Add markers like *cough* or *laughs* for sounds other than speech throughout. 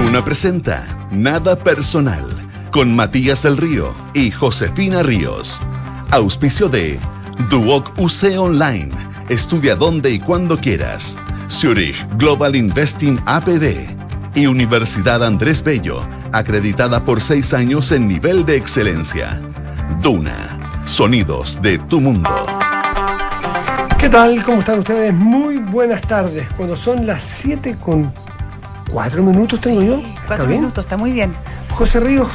Duna presenta Nada Personal con Matías del Río y Josefina Ríos. Auspicio de Duoc UC Online. Estudia donde y cuando quieras. Zurich Global Investing APD y Universidad Andrés Bello, acreditada por seis años en nivel de excelencia. Duna, sonidos de tu mundo. ¿Qué tal? ¿Cómo están ustedes? Muy buenas tardes. Cuando son las 7 con 4 minutos tengo yo. ¿Está Cuatro bien? minutos, está muy bien. José Ríos,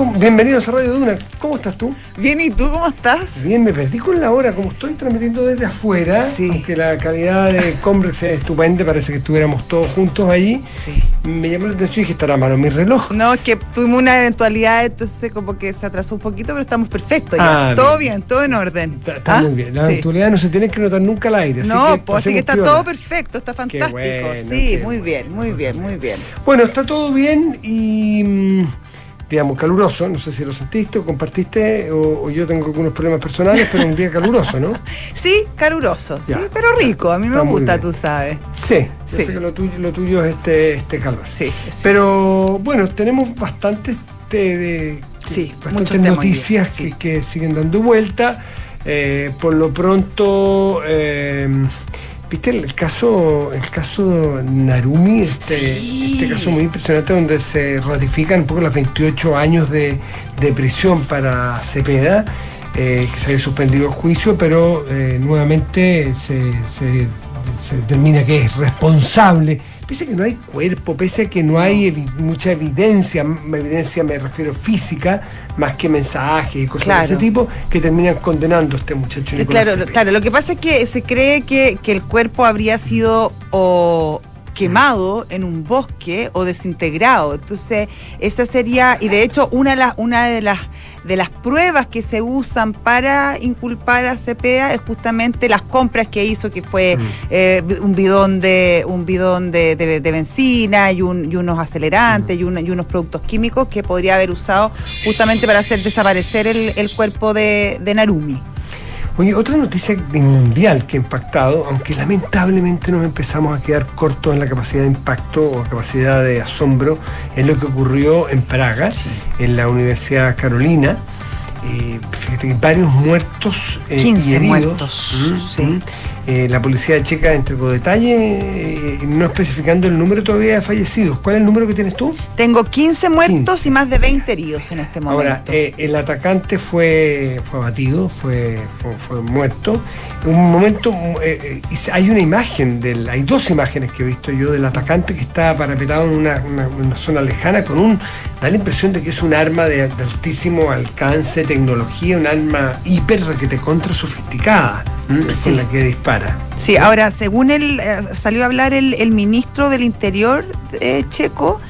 ¿cómo- bienvenidos a Radio Duna. ¿Cómo estás tú? Bien, ¿y tú cómo estás? Bien, me perdí con la hora, como estoy transmitiendo desde afuera, Sí. aunque la calidad de Combrex es estupenda, parece que estuviéramos todos juntos allí. Sí. Me llamó la atención y dije, estará a mano mi reloj. No, es que tuvimos una eventualidad, entonces como que se atrasó un poquito, pero estamos perfectos ya. Ah, todo bien. bien. todo en orden. Está, está ¿Ah? muy bien. La Sí. eventualidad no se tiene que notar nunca al aire. Así No, que pues así que está piola. todo perfecto, está fantástico. bueno, sí, muy bueno. bien, muy bien, muy bien. Bueno, está todo bien y, mm, digamos, caluroso. No sé si lo sentiste o compartiste o, o yo tengo algunos problemas personales, pero un día caluroso, ¿no? *laughs* Sí, caluroso, Ya. sí, pero rico. A mí me Está gusta, tú sabes. Sí, yo Sí. sé que lo tuyo, lo tuyo es este, este calor. Sí, sí. Pero bueno, tenemos bastantes, de, de- Sí, bastantes noticias que, que siguen dando vuelta. Eh, por lo pronto, eh, viste el caso, el caso Narumi, este, Sí. este caso muy impresionante donde se ratifican un poco los 28 años de, de prisión para Cepeda. eh, que se había suspendido el juicio, pero eh, nuevamente se, se- se determina que es responsable. Pese a que no hay cuerpo, pese a que no hay evi- mucha evidencia, evidencia me refiero física, más que mensajes y cosas de ese tipo, que terminan condenando a este muchacho Nicolás Claro, Cepeda. claro, lo que pasa es que se cree que, que el cuerpo habría sido o quemado en un bosque o desintegrado. Entonces, esa sería, y de hecho, una de las, una de las de las pruebas que se usan para inculpar a Cepeda es justamente las compras que hizo, que fue Mm. eh, un bidón de un bidón de, de- de benzina y, un- y unos acelerantes y, un- y unos productos químicos que podría haber usado justamente para hacer desaparecer el, el cuerpo de, de Narumi. Oye, otra noticia mundial que ha impactado, aunque lamentablemente nos empezamos a quedar cortos en la capacidad de impacto o capacidad de asombro, es lo que ocurrió en Praga, en la Universidad Carolina. Eh, fíjate que varios muertos eh, 15 y heridos. muertos, Mm, sí. mm. Eh, la policía checa entregó detalles, eh, no especificando el número todavía de fallecidos. ¿Cuál es el número que tienes tú? Tengo 15 muertos 15. y más de 20 heridos en este momento. Ahora, eh, el atacante fue, fue abatido, fue, fue, fue muerto. En un momento, hay una imagen, del, hay dos imágenes que he visto yo del atacante que está parapetado en una, una- una zona lejana con un, da la impresión de que es un arma de, de altísimo alcance, tecnología, un arma hiper requete contra sofisticada, con la que dispara. Sí, ahora, según él, eh, salió a hablar el, el ministro del Interior eh, checo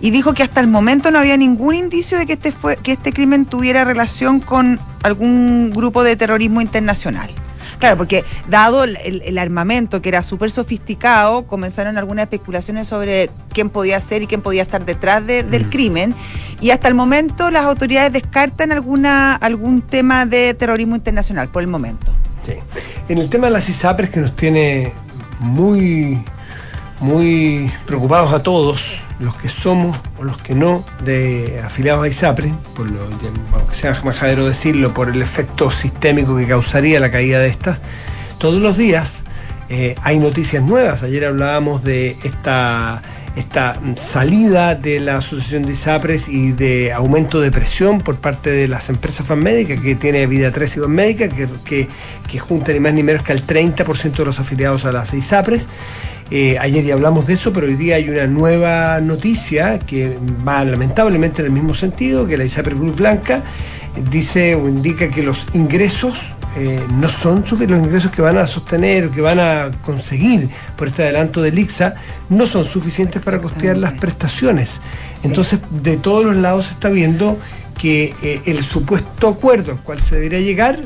y dijo que hasta el momento no había ningún indicio de que este, fue, que este crimen tuviera relación con algún grupo de terrorismo internacional. Claro, porque dado el, el- el armamento que era súper sofisticado, comenzaron algunas especulaciones sobre quién podía ser y quién podía estar detrás de- del Mm. crimen. Y hasta el momento las autoridades descartan alguna, algún tema de terrorismo internacional, por el momento. Sí. En el tema de las ISAPRES que nos tiene muy, muy preocupados a todos, los que somos o los que no, de afiliados a ISAPRES, por lo, aunque sea majadero decirlo, por el efecto sistémico que causaría la caída de estas, todos los días eh, hay noticias nuevas. Ayer hablábamos de esta esta salida de la Asociación de ISAPRES y de aumento de presión por parte de las empresas fanmédicas que tiene Vida 3 y Banmédica, que, que, que juntan ni más ni menos que al 30% de los afiliados a las ISAPRES. Eh, ayer ya hablamos de eso, pero hoy día hay una nueva noticia que va lamentablemente en el mismo sentido, que la ISAPRES Cruz Blanca dice o indica que los ingresos eh, no son suficientes, los ingresos que van a sostener o que van a conseguir por este adelanto del IXA no son suficientes para costear las prestaciones. Entonces, de todos los lados se está viendo que eh, el supuesto acuerdo al cual se debería llegar,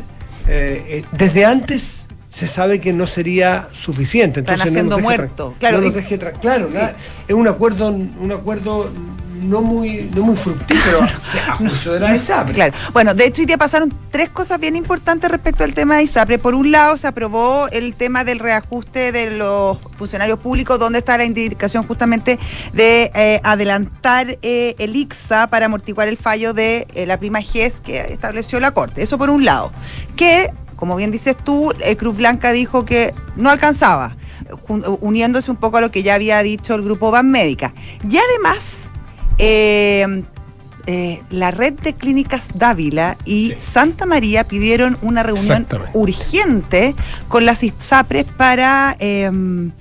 eh, desde antes se sabe que no sería suficiente. Están Entonces, no haciendo deje muerto. Claro, no nos deje claro, Sí. nada, es un acuerdo, un acuerdo no muy, no muy fructífero *laughs* a juicio de la ISAPRE. Claro. Bueno, de hecho hoy día pasaron tres cosas bien importantes respecto al tema de ISAPRE. Por un lado, se aprobó el tema del reajuste de los funcionarios públicos, donde está la indicación justamente de eh, adelantar eh, el IXA para amortiguar el fallo de eh, la prima GES que estableció la Corte. Eso por un lado. Que, como bien dices tú, Cruz Blanca dijo que no alcanzaba uniéndose un poco a lo que ya había dicho el grupo Ban Médica. Y además, eh, eh, la red de clínicas Dávila y Santa María pidieron una reunión urgente con las ISAPRES para em,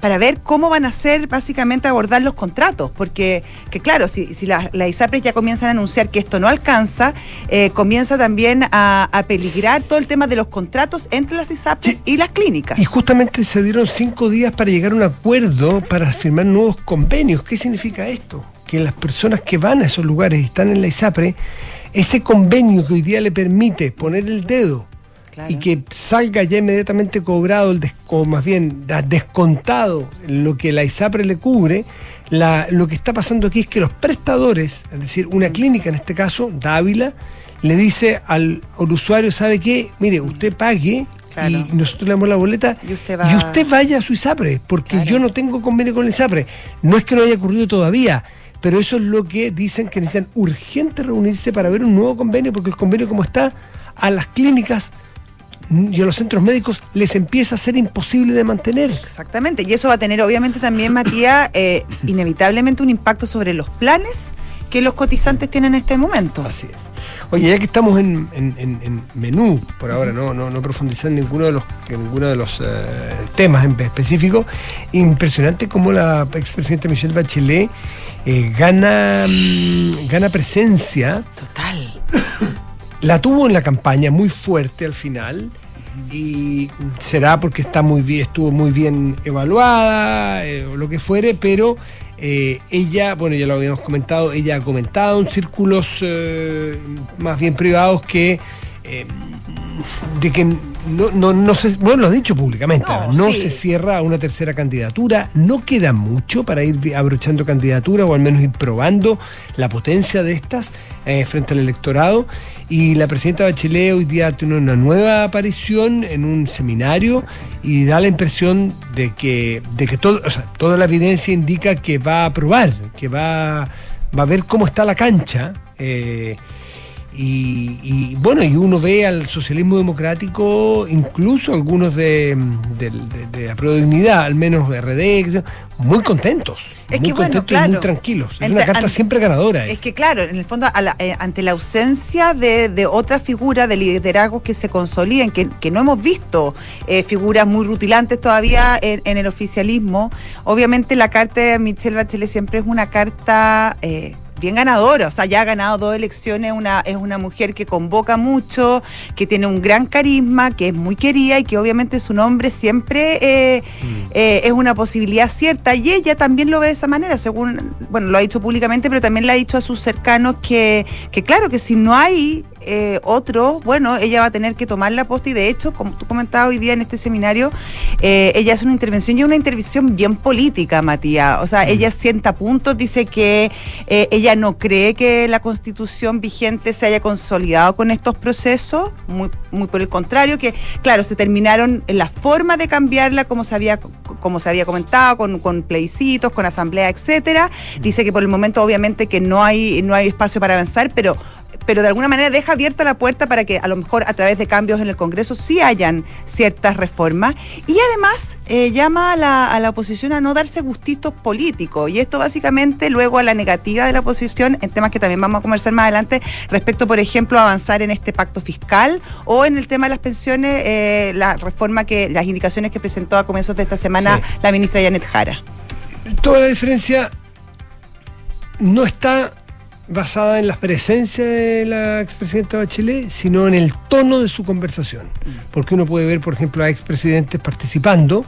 para ver cómo van a ser básicamente abordar los contratos, porque que claro, si, si las la ISAPRES ya comienzan a anunciar que esto no alcanza, eh, comienza también a, peligrar todo el tema de los contratos entre las ISAPRES y las clínicas. Y justamente se dieron cinco días para llegar a un acuerdo para firmar nuevos convenios. ¿Qué significa esto? Que las personas que van a esos lugares y están en la ISAPRE, ese convenio que hoy día le permite poner el dedo y que salga ya inmediatamente cobrado, el o más bien descontado lo que la ISAPRE le cubre, lo que está pasando aquí es que los prestadores, es decir, una clínica en este caso, Dávila, le dice al, usuario, ¿sabe qué? Mire, usted pague y nosotros le damos la boleta y usted, vaya a su ISAPRE, porque yo no tengo convenio con el ISAPRE. No es que no haya ocurrido todavía, pero eso es lo que dicen que necesitan urgente reunirse para ver un nuevo convenio, porque el convenio como está, a las clínicas y a los centros médicos les empieza a ser imposible de mantener. Exactamente, y eso va a tener obviamente también, Matías, eh, inevitablemente un impacto sobre los planes que los cotizantes tienen en este momento. Así es. Oye, ya que estamos en, menú, por ahora no, no, no, profundizar en ninguno de los, ninguno de los eh, temas en específico, impresionante cómo la expresidenta Michelle Bachelet eh, gana, mm, gana presencia. Total. *coughs* La tuvo en la campaña muy fuerte al final y será porque está muy bien, estuvo muy bien evaluada eh, o lo que fuere, pero eh, ella, bueno, ya lo habíamos comentado, ella ha comentado en círculos eh, más bien privados que de que no, no, no se, bueno, lo ha dicho públicamente, no, se cierra una tercera candidatura, no queda mucho para ir abrochando candidatura o al menos ir probando la potencia de estas frente al electorado y la presidenta Bachelet hoy día tiene una nueva aparición en un seminario y da la impresión de que, de que todo, toda la evidencia indica que va a aprobar, que va, va a ver cómo está la cancha. Eh, y, bueno, y uno ve al socialismo democrático, incluso algunos de, de, de, Dignidad, al menos RD, muy contentos. muy contentos y muy tranquilos. Es una carta siempre ganadora. Es. que claro, en el fondo, eh, ante la ausencia de, otra figura de liderazgo que se consoliden, que, que no hemos visto eh, figuras muy rutilantes todavía en, el oficialismo, obviamente la carta de Michelle Bachelet siempre es una carta... Eh, bien ganadora, o sea, ya ha ganado dos elecciones, una, es una mujer que convoca mucho, que tiene un gran carisma, que es muy querida y que obviamente su nombre siempre eh, mm. eh, es una posibilidad cierta. Y ella también lo ve de esa manera, según, bueno, lo ha dicho públicamente, pero también le ha dicho a sus cercanos que, que claro, que si no hay eh, otro, bueno, ella va a tener que tomar la posta y de hecho, como tú comentabas hoy día en este seminario, eh, ella hace una intervención y una intervención bien política, Matías. O sea, mm. ella sienta puntos, dice que eh, ella no cree que la constitución vigente se haya consolidado con estos procesos, muy, muy por el contrario, que claro, se terminaron en la forma de cambiarla como se había, como se había comentado, con, con plebiscitos, con asamblea, etcétera. Dice que por el momento obviamente que no hay, no hay espacio para avanzar, pero pero de alguna manera deja abierta la puerta para que a lo mejor a través de cambios en el Congreso sí hayan ciertas reformas. Y además eh, llama a la, oposición a no darse gustitos políticos y esto básicamente luego a la negativa de la oposición en temas que también vamos a conversar más adelante respecto, por ejemplo, a avanzar en este pacto fiscal o en el tema de las pensiones, eh, la reforma que, las indicaciones que presentó a comienzos de esta semana la ministra Janet Jara. Toda la diferencia no está basada en la presencia de la expresidenta Bachelet, sino en el tono de su conversación. Porque uno puede ver, por ejemplo, a expresidentes participando,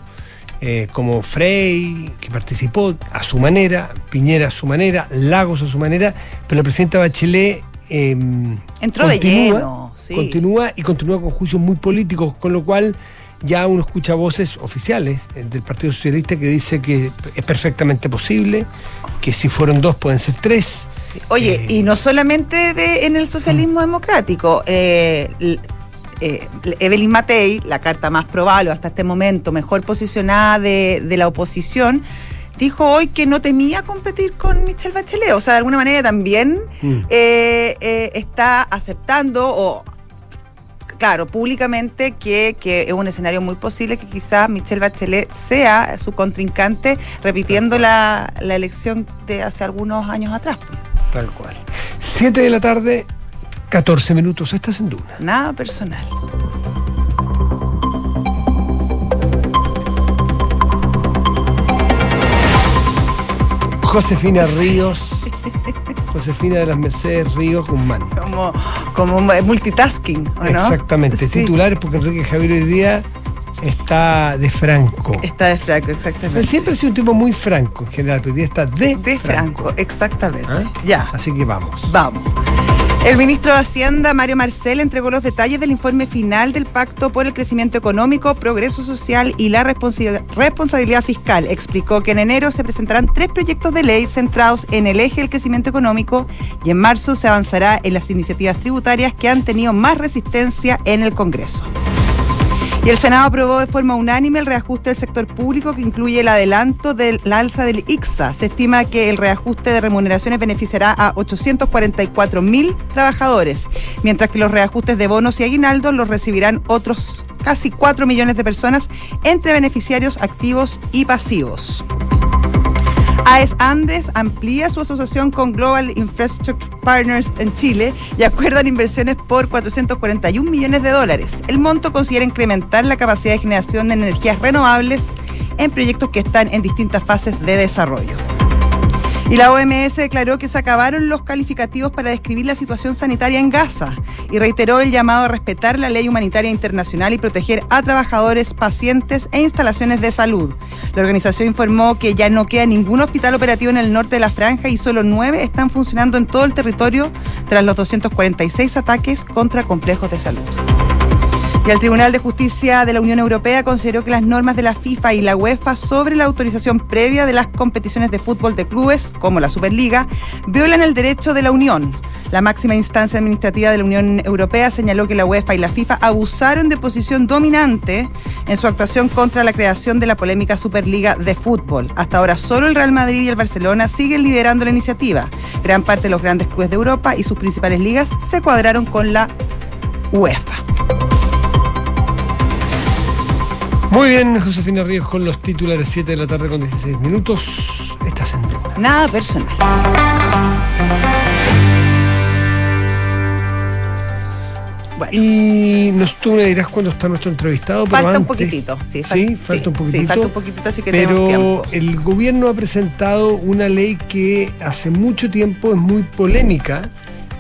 eh, como Frey, que participó a su manera, Piñera a su manera, Lagos a su manera, pero la presidenta Bachelet em, entró de lleno, continúa y continúa con juicios muy políticos, con lo cual ya uno escucha voces oficiales eh, del Partido Socialista que dice que es perfectamente posible, que si fueron dos pueden ser tres. Oye, Eh, y no solamente de, en el socialismo democrático. eh, eh, Evelyn Matei, la carta más probable hasta este momento, mejor posicionada de, de la oposición, dijo hoy que no temía competir con Michelle Bachelet. O sea, de alguna manera también Mm. eh, eh, está aceptando o claro, públicamente que, que es un escenario muy posible que quizás Michelle Bachelet sea su contrincante repitiendo la, la elección de hace algunos años atrás. Tal cual. 7 de la tarde, 14 minutos. Estás en Duna. Nada personal. Josefina Ríos. Josefina de las Mercedes Ríos Guzmán. Como, como multitasking, ¿o no? Exactamente. Sí, Titulares porque Enrique Javier hoy día está de franco. Está de Franco, exactamente. Siempre ha sido un tipo muy franco en general, pero hoy día está de, De Franco, exactamente. ¿Ah? Ya. Así que vamos. Vamos. El ministro de Hacienda, Mario Marcel, entregó los detalles del informe final del Pacto por el Crecimiento Económico, Progreso Social y la Responsabilidad Fiscal. Explicó que en enero se presentarán tres proyectos de ley centrados en el eje del crecimiento económico y en marzo se avanzará en las iniciativas tributarias que han tenido más resistencia en el Congreso. Y el Senado aprobó de forma unánime el reajuste del sector público que incluye el adelanto de la alza del ICSA. Se estima que el reajuste de remuneraciones beneficiará a 844 mil trabajadores, mientras que los reajustes de bonos y aguinaldos los recibirán otros casi 4 millones de personas entre beneficiarios activos y pasivos. AES Andes amplía su asociación con Global Infrastructure Partners en Chile y acuerdan inversiones por 441 millones de dólares. El monto considera incrementar la capacidad de generación de energías renovables en proyectos que están en distintas fases de desarrollo. Y la OMS declaró que se acabaron los calificativos para describir la situación sanitaria en Gaza y reiteró el llamado a respetar la ley humanitaria internacional y proteger a trabajadores, pacientes e instalaciones de salud. La organización informó que ya no queda ningún hospital operativo en el norte de la franja y solo nueve están funcionando en todo el territorio tras los 246 ataques contra complejos de salud. Y el Tribunal de Justicia de la Unión Europea consideró que las normas de la FIFA y la UEFA sobre la autorización previa de las competiciones de fútbol de clubes, como la Superliga, violan el derecho de la Unión. La máxima instancia administrativa de la Unión Europea señaló que la UEFA y la FIFA abusaron de posición dominante en su actuación contra la creación de la polémica Superliga de fútbol. Hasta ahora solo el Real Madrid y el Barcelona siguen liderando la iniciativa. Gran parte de los grandes clubes de Europa y sus principales ligas se cuadraron con la UEFA. Muy bien, Josefina Ríos con los titulares 7 de la tarde con 16 minutos. Estás en Duna. Nada personal. Bueno, Y nos, tú me dirás cuándo está nuestro entrevistado. pero falta un antes- poquitito. Sí, fal- Sí, falta un poquitito. Sí, falta un poquitito, así que Pero tiempo. el gobierno ha presentado una ley que hace mucho tiempo es muy polémica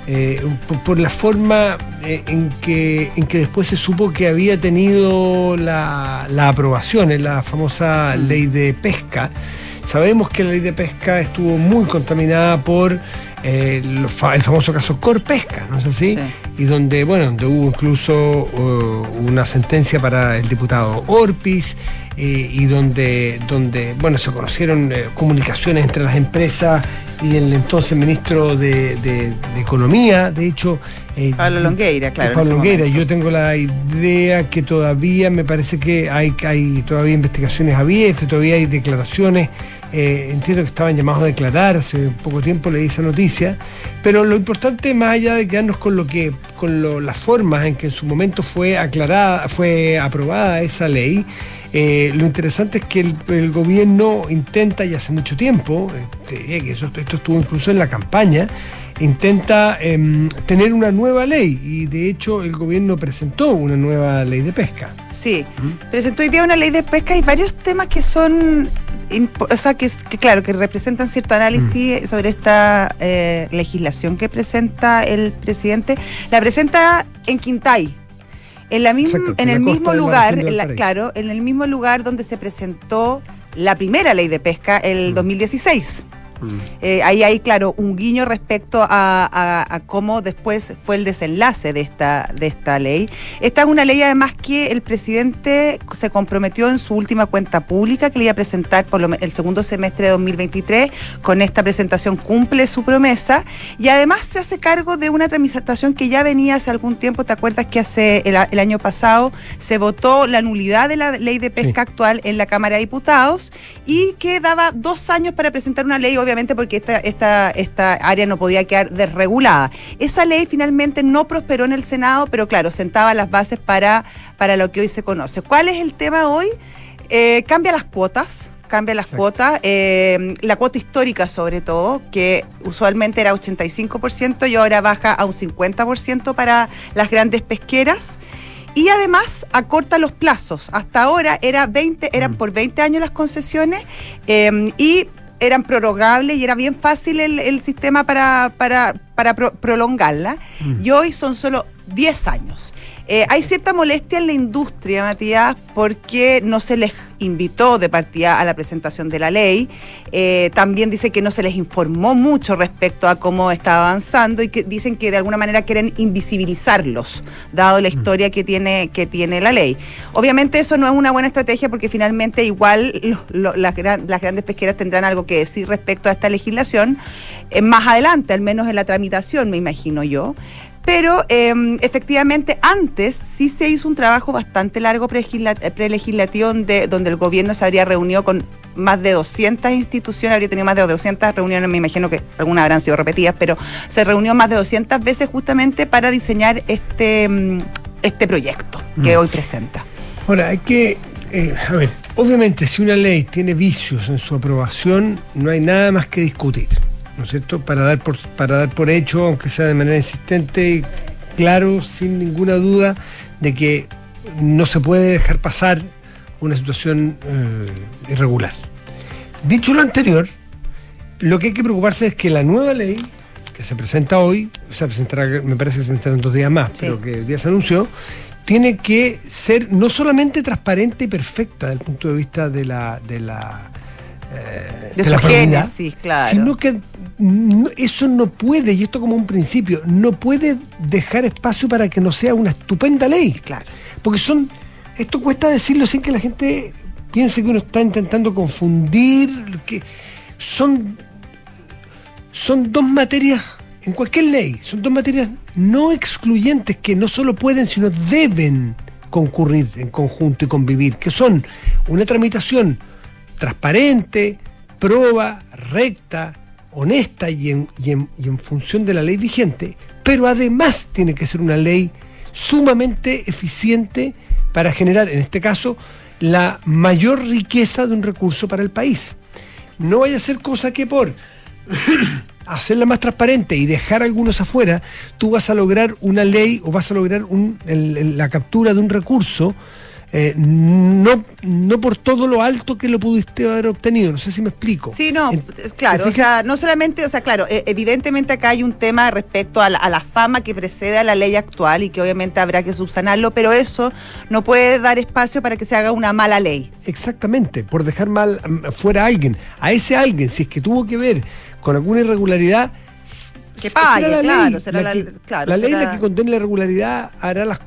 eh, por, por la forma eh, en, que, en que después se supo que había tenido la, la aprobación en la famosa Mm. ley de pesca. Sabemos que la ley de pesca estuvo muy contaminada por eh, fa- el famoso caso Corpesca, ¿no es así? Sí. Y donde, bueno, donde hubo incluso uh, una sentencia para el diputado Orpis eh, y donde, donde, bueno, se conocieron eh, comunicaciones entre las empresas y el entonces ministro de, de- de Economía, de hecho... eh, Pablo Longueira, claro. Pablo Longueira, momento. yo tengo la idea que todavía me parece que hay, hay todavía investigaciones abiertas, todavía hay declaraciones. Eh, entiendo que estaban llamados a declarar, hace poco tiempo leí esa noticia, pero lo importante, más allá de quedarnos con lo que, con lo- las formas en que en su momento fue aclarada, fue aprobada esa ley, eh, lo interesante es que el, el gobierno intenta, y hace mucho tiempo, eh, te diría que eso- esto estuvo incluso en la campaña, intenta em, tener una nueva ley y de hecho el gobierno presentó una nueva ley de pesca. Sí, presentó hoy día una ley de pesca y varios temas que son, o sea, que, que claro, que representan cierto análisis sobre esta eh, legislación que presenta el presidente. La presenta en Quintay, en, la misma, Exacto, en en el mismo lugar, en la- claro, en el mismo lugar donde se presentó la primera ley de pesca, el Mm. 2016. Eh, ahí hay, claro, un guiño respecto a, cómo después fue el desenlace de esta, de esta ley. Esta es una ley además que el presidente se comprometió en su última cuenta pública que le iba a presentar por el segundo semestre de 2023. Con esta presentación cumple su promesa y además se hace cargo de una tramitación que ya venía hace algún tiempo. ¿Te acuerdas que hace el, año pasado se votó la nulidad de la ley de pesca actual en la Cámara de Diputados y que daba dos años para presentar una ley, obviamente porque esta, esta, esta área no podía quedar desregulada. Esa ley finalmente no prosperó en el Senado, pero claro, sentaba las bases para, para lo que hoy se conoce. ¿Cuál es el tema hoy? Eh, cambia las cuotas cambia las cuotas, eh, la cuota histórica sobre todo, que usualmente era 85% y ahora baja a un 50% para las grandes pesqueras. Y además acorta los plazos. Hasta ahora era 20, eran mm. por 20 años las concesiones eh, y eran prorrogables y era bien fácil el, sistema para, para, prolongarla. Mm. Y hoy son solo 10 años. Eh, hay cierta molestia en la industria, Matías, porque no se les invitó de partida a la presentación de la ley. Eh, también dice que no se les informó mucho respecto a cómo estaba avanzando y que dicen que de alguna manera quieren invisibilizarlos, dado la mm. historia que tiene, que tiene la ley. Obviamente eso no es una buena estrategia porque finalmente igual las, grandes pesqueras tendrán algo que decir respecto a esta legislación eh, más adelante, al menos en la tramitación, me imagino yo. Pero em, efectivamente antes sí se hizo un trabajo bastante largo prelegislativo donde, donde el gobierno se habría reunido con más de 200 instituciones, habría tenido más de 200 reuniones, me imagino que algunas habrán sido repetidas, pero se reunió más de 200 veces justamente para diseñar este, em, este proyecto que mm. hoy presenta. Ahora, hay que, eh, a ver, obviamente si una ley tiene vicios en su aprobación, no hay nada más que discutir. ¿No es cierto? Para dar por, para dar por hecho, aunque sea de manera insistente y claro, sin ninguna duda, de que no se puede dejar pasar una situación eh, irregular. Dicho lo anterior, lo que hay que preocuparse es que la nueva ley que se presenta hoy, o sea, presentará, me parece que se presentará en dos días más, pero que hoy día se anunció, tiene que ser no solamente transparente y perfecta desde el punto de vista de la, de la eh, de, la claro. Sino que eso no puede, y esto como un principio, no puede dejar espacio para que no sea una estupenda ley. Claro. Porque son, esto cuesta decirlo sin que la gente piense que uno está intentando confundir, que son, son dos materias, en cualquier ley, son dos materias no excluyentes que no solo pueden, sino deben concurrir en conjunto y convivir, que son una tramitación transparente, proba, recta, honesta y en, en, función de la ley vigente, pero además tiene que ser una ley sumamente eficiente para generar, en este caso, la mayor riqueza de un recurso para el país. No vaya a ser cosa que por *coughs* hacerla más transparente y dejar algunos afuera, tú vas a lograr una ley o vas a lograr la captura de un recurso eh, no, no por todo lo alto que lo pudiste haber obtenido, no sé si me explico. Sí, no, claro, o sea, no solamente, o sea, claro, e, evidentemente acá hay un tema respecto a la, fama que precede a la ley actual y que obviamente habrá que subsanarlo, pero eso no puede dar espacio para que se haga una mala ley. Exactamente, por dejar mal mm, fuera a alguien. A ese alguien, si es que tuvo que ver con alguna irregularidad, que pague, claro. Será la, la ley la que condene la irregularidad hará las,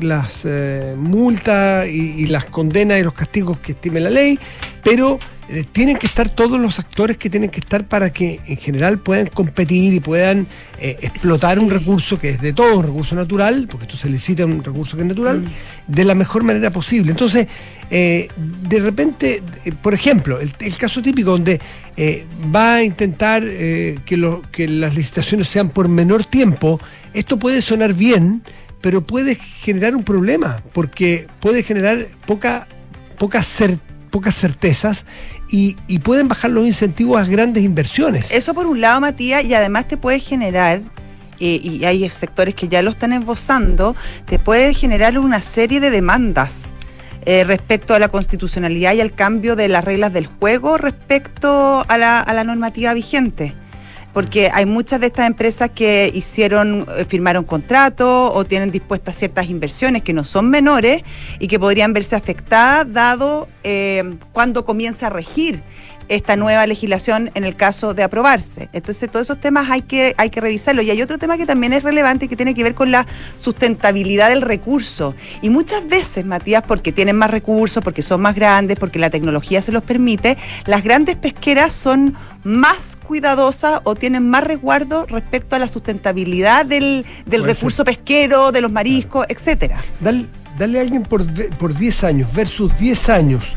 las, eh, multas y, las condenas y los castigos que estime la ley, pero eh, tienen que estar todos los actores que tienen que estar para que en general puedan competir y puedan eh, explotar un recurso que es de todo, un recurso natural, porque esto se licita un recurso que es natural, mm. de la mejor manera posible. Entonces, eh, de repente, por ejemplo, el, caso típico donde va a intentar que, lo, que las licitaciones sean por menor tiempo, esto puede sonar bien, pero puede generar un problema, porque puede generar poca, poca certeza pocas certezas y, pueden bajar los incentivos a grandes inversiones. Eso por un lado, Matías, y además te puede generar eh, y hay sectores que ya lo están esbozando, te puede generar una serie de demandas eh, respecto a la constitucionalidad y al cambio de las reglas del juego respecto a la, a la normativa vigente porque hay muchas de estas empresas que hicieron, eh, firmaron contratos o tienen dispuestas ciertas inversiones que no son menores y que podrían verse afectadas dado eh, cuando comienza a regir esta nueva legislación en el caso de aprobarse. Entonces, todos esos temas hay que, hay que revisarlos. Y hay otro tema que también es relevante y que tiene que ver con la sustentabilidad del recurso. Y muchas veces, Matías, porque tienen más recursos, porque son más grandes, porque la tecnología se los permite, las grandes pesqueras son más cuidadosas o tienen más resguardo respecto a la sustentabilidad del, del recurso pesquero, de los mariscos, etcétera. Dale, dale a alguien por, por 10 años versus 10 años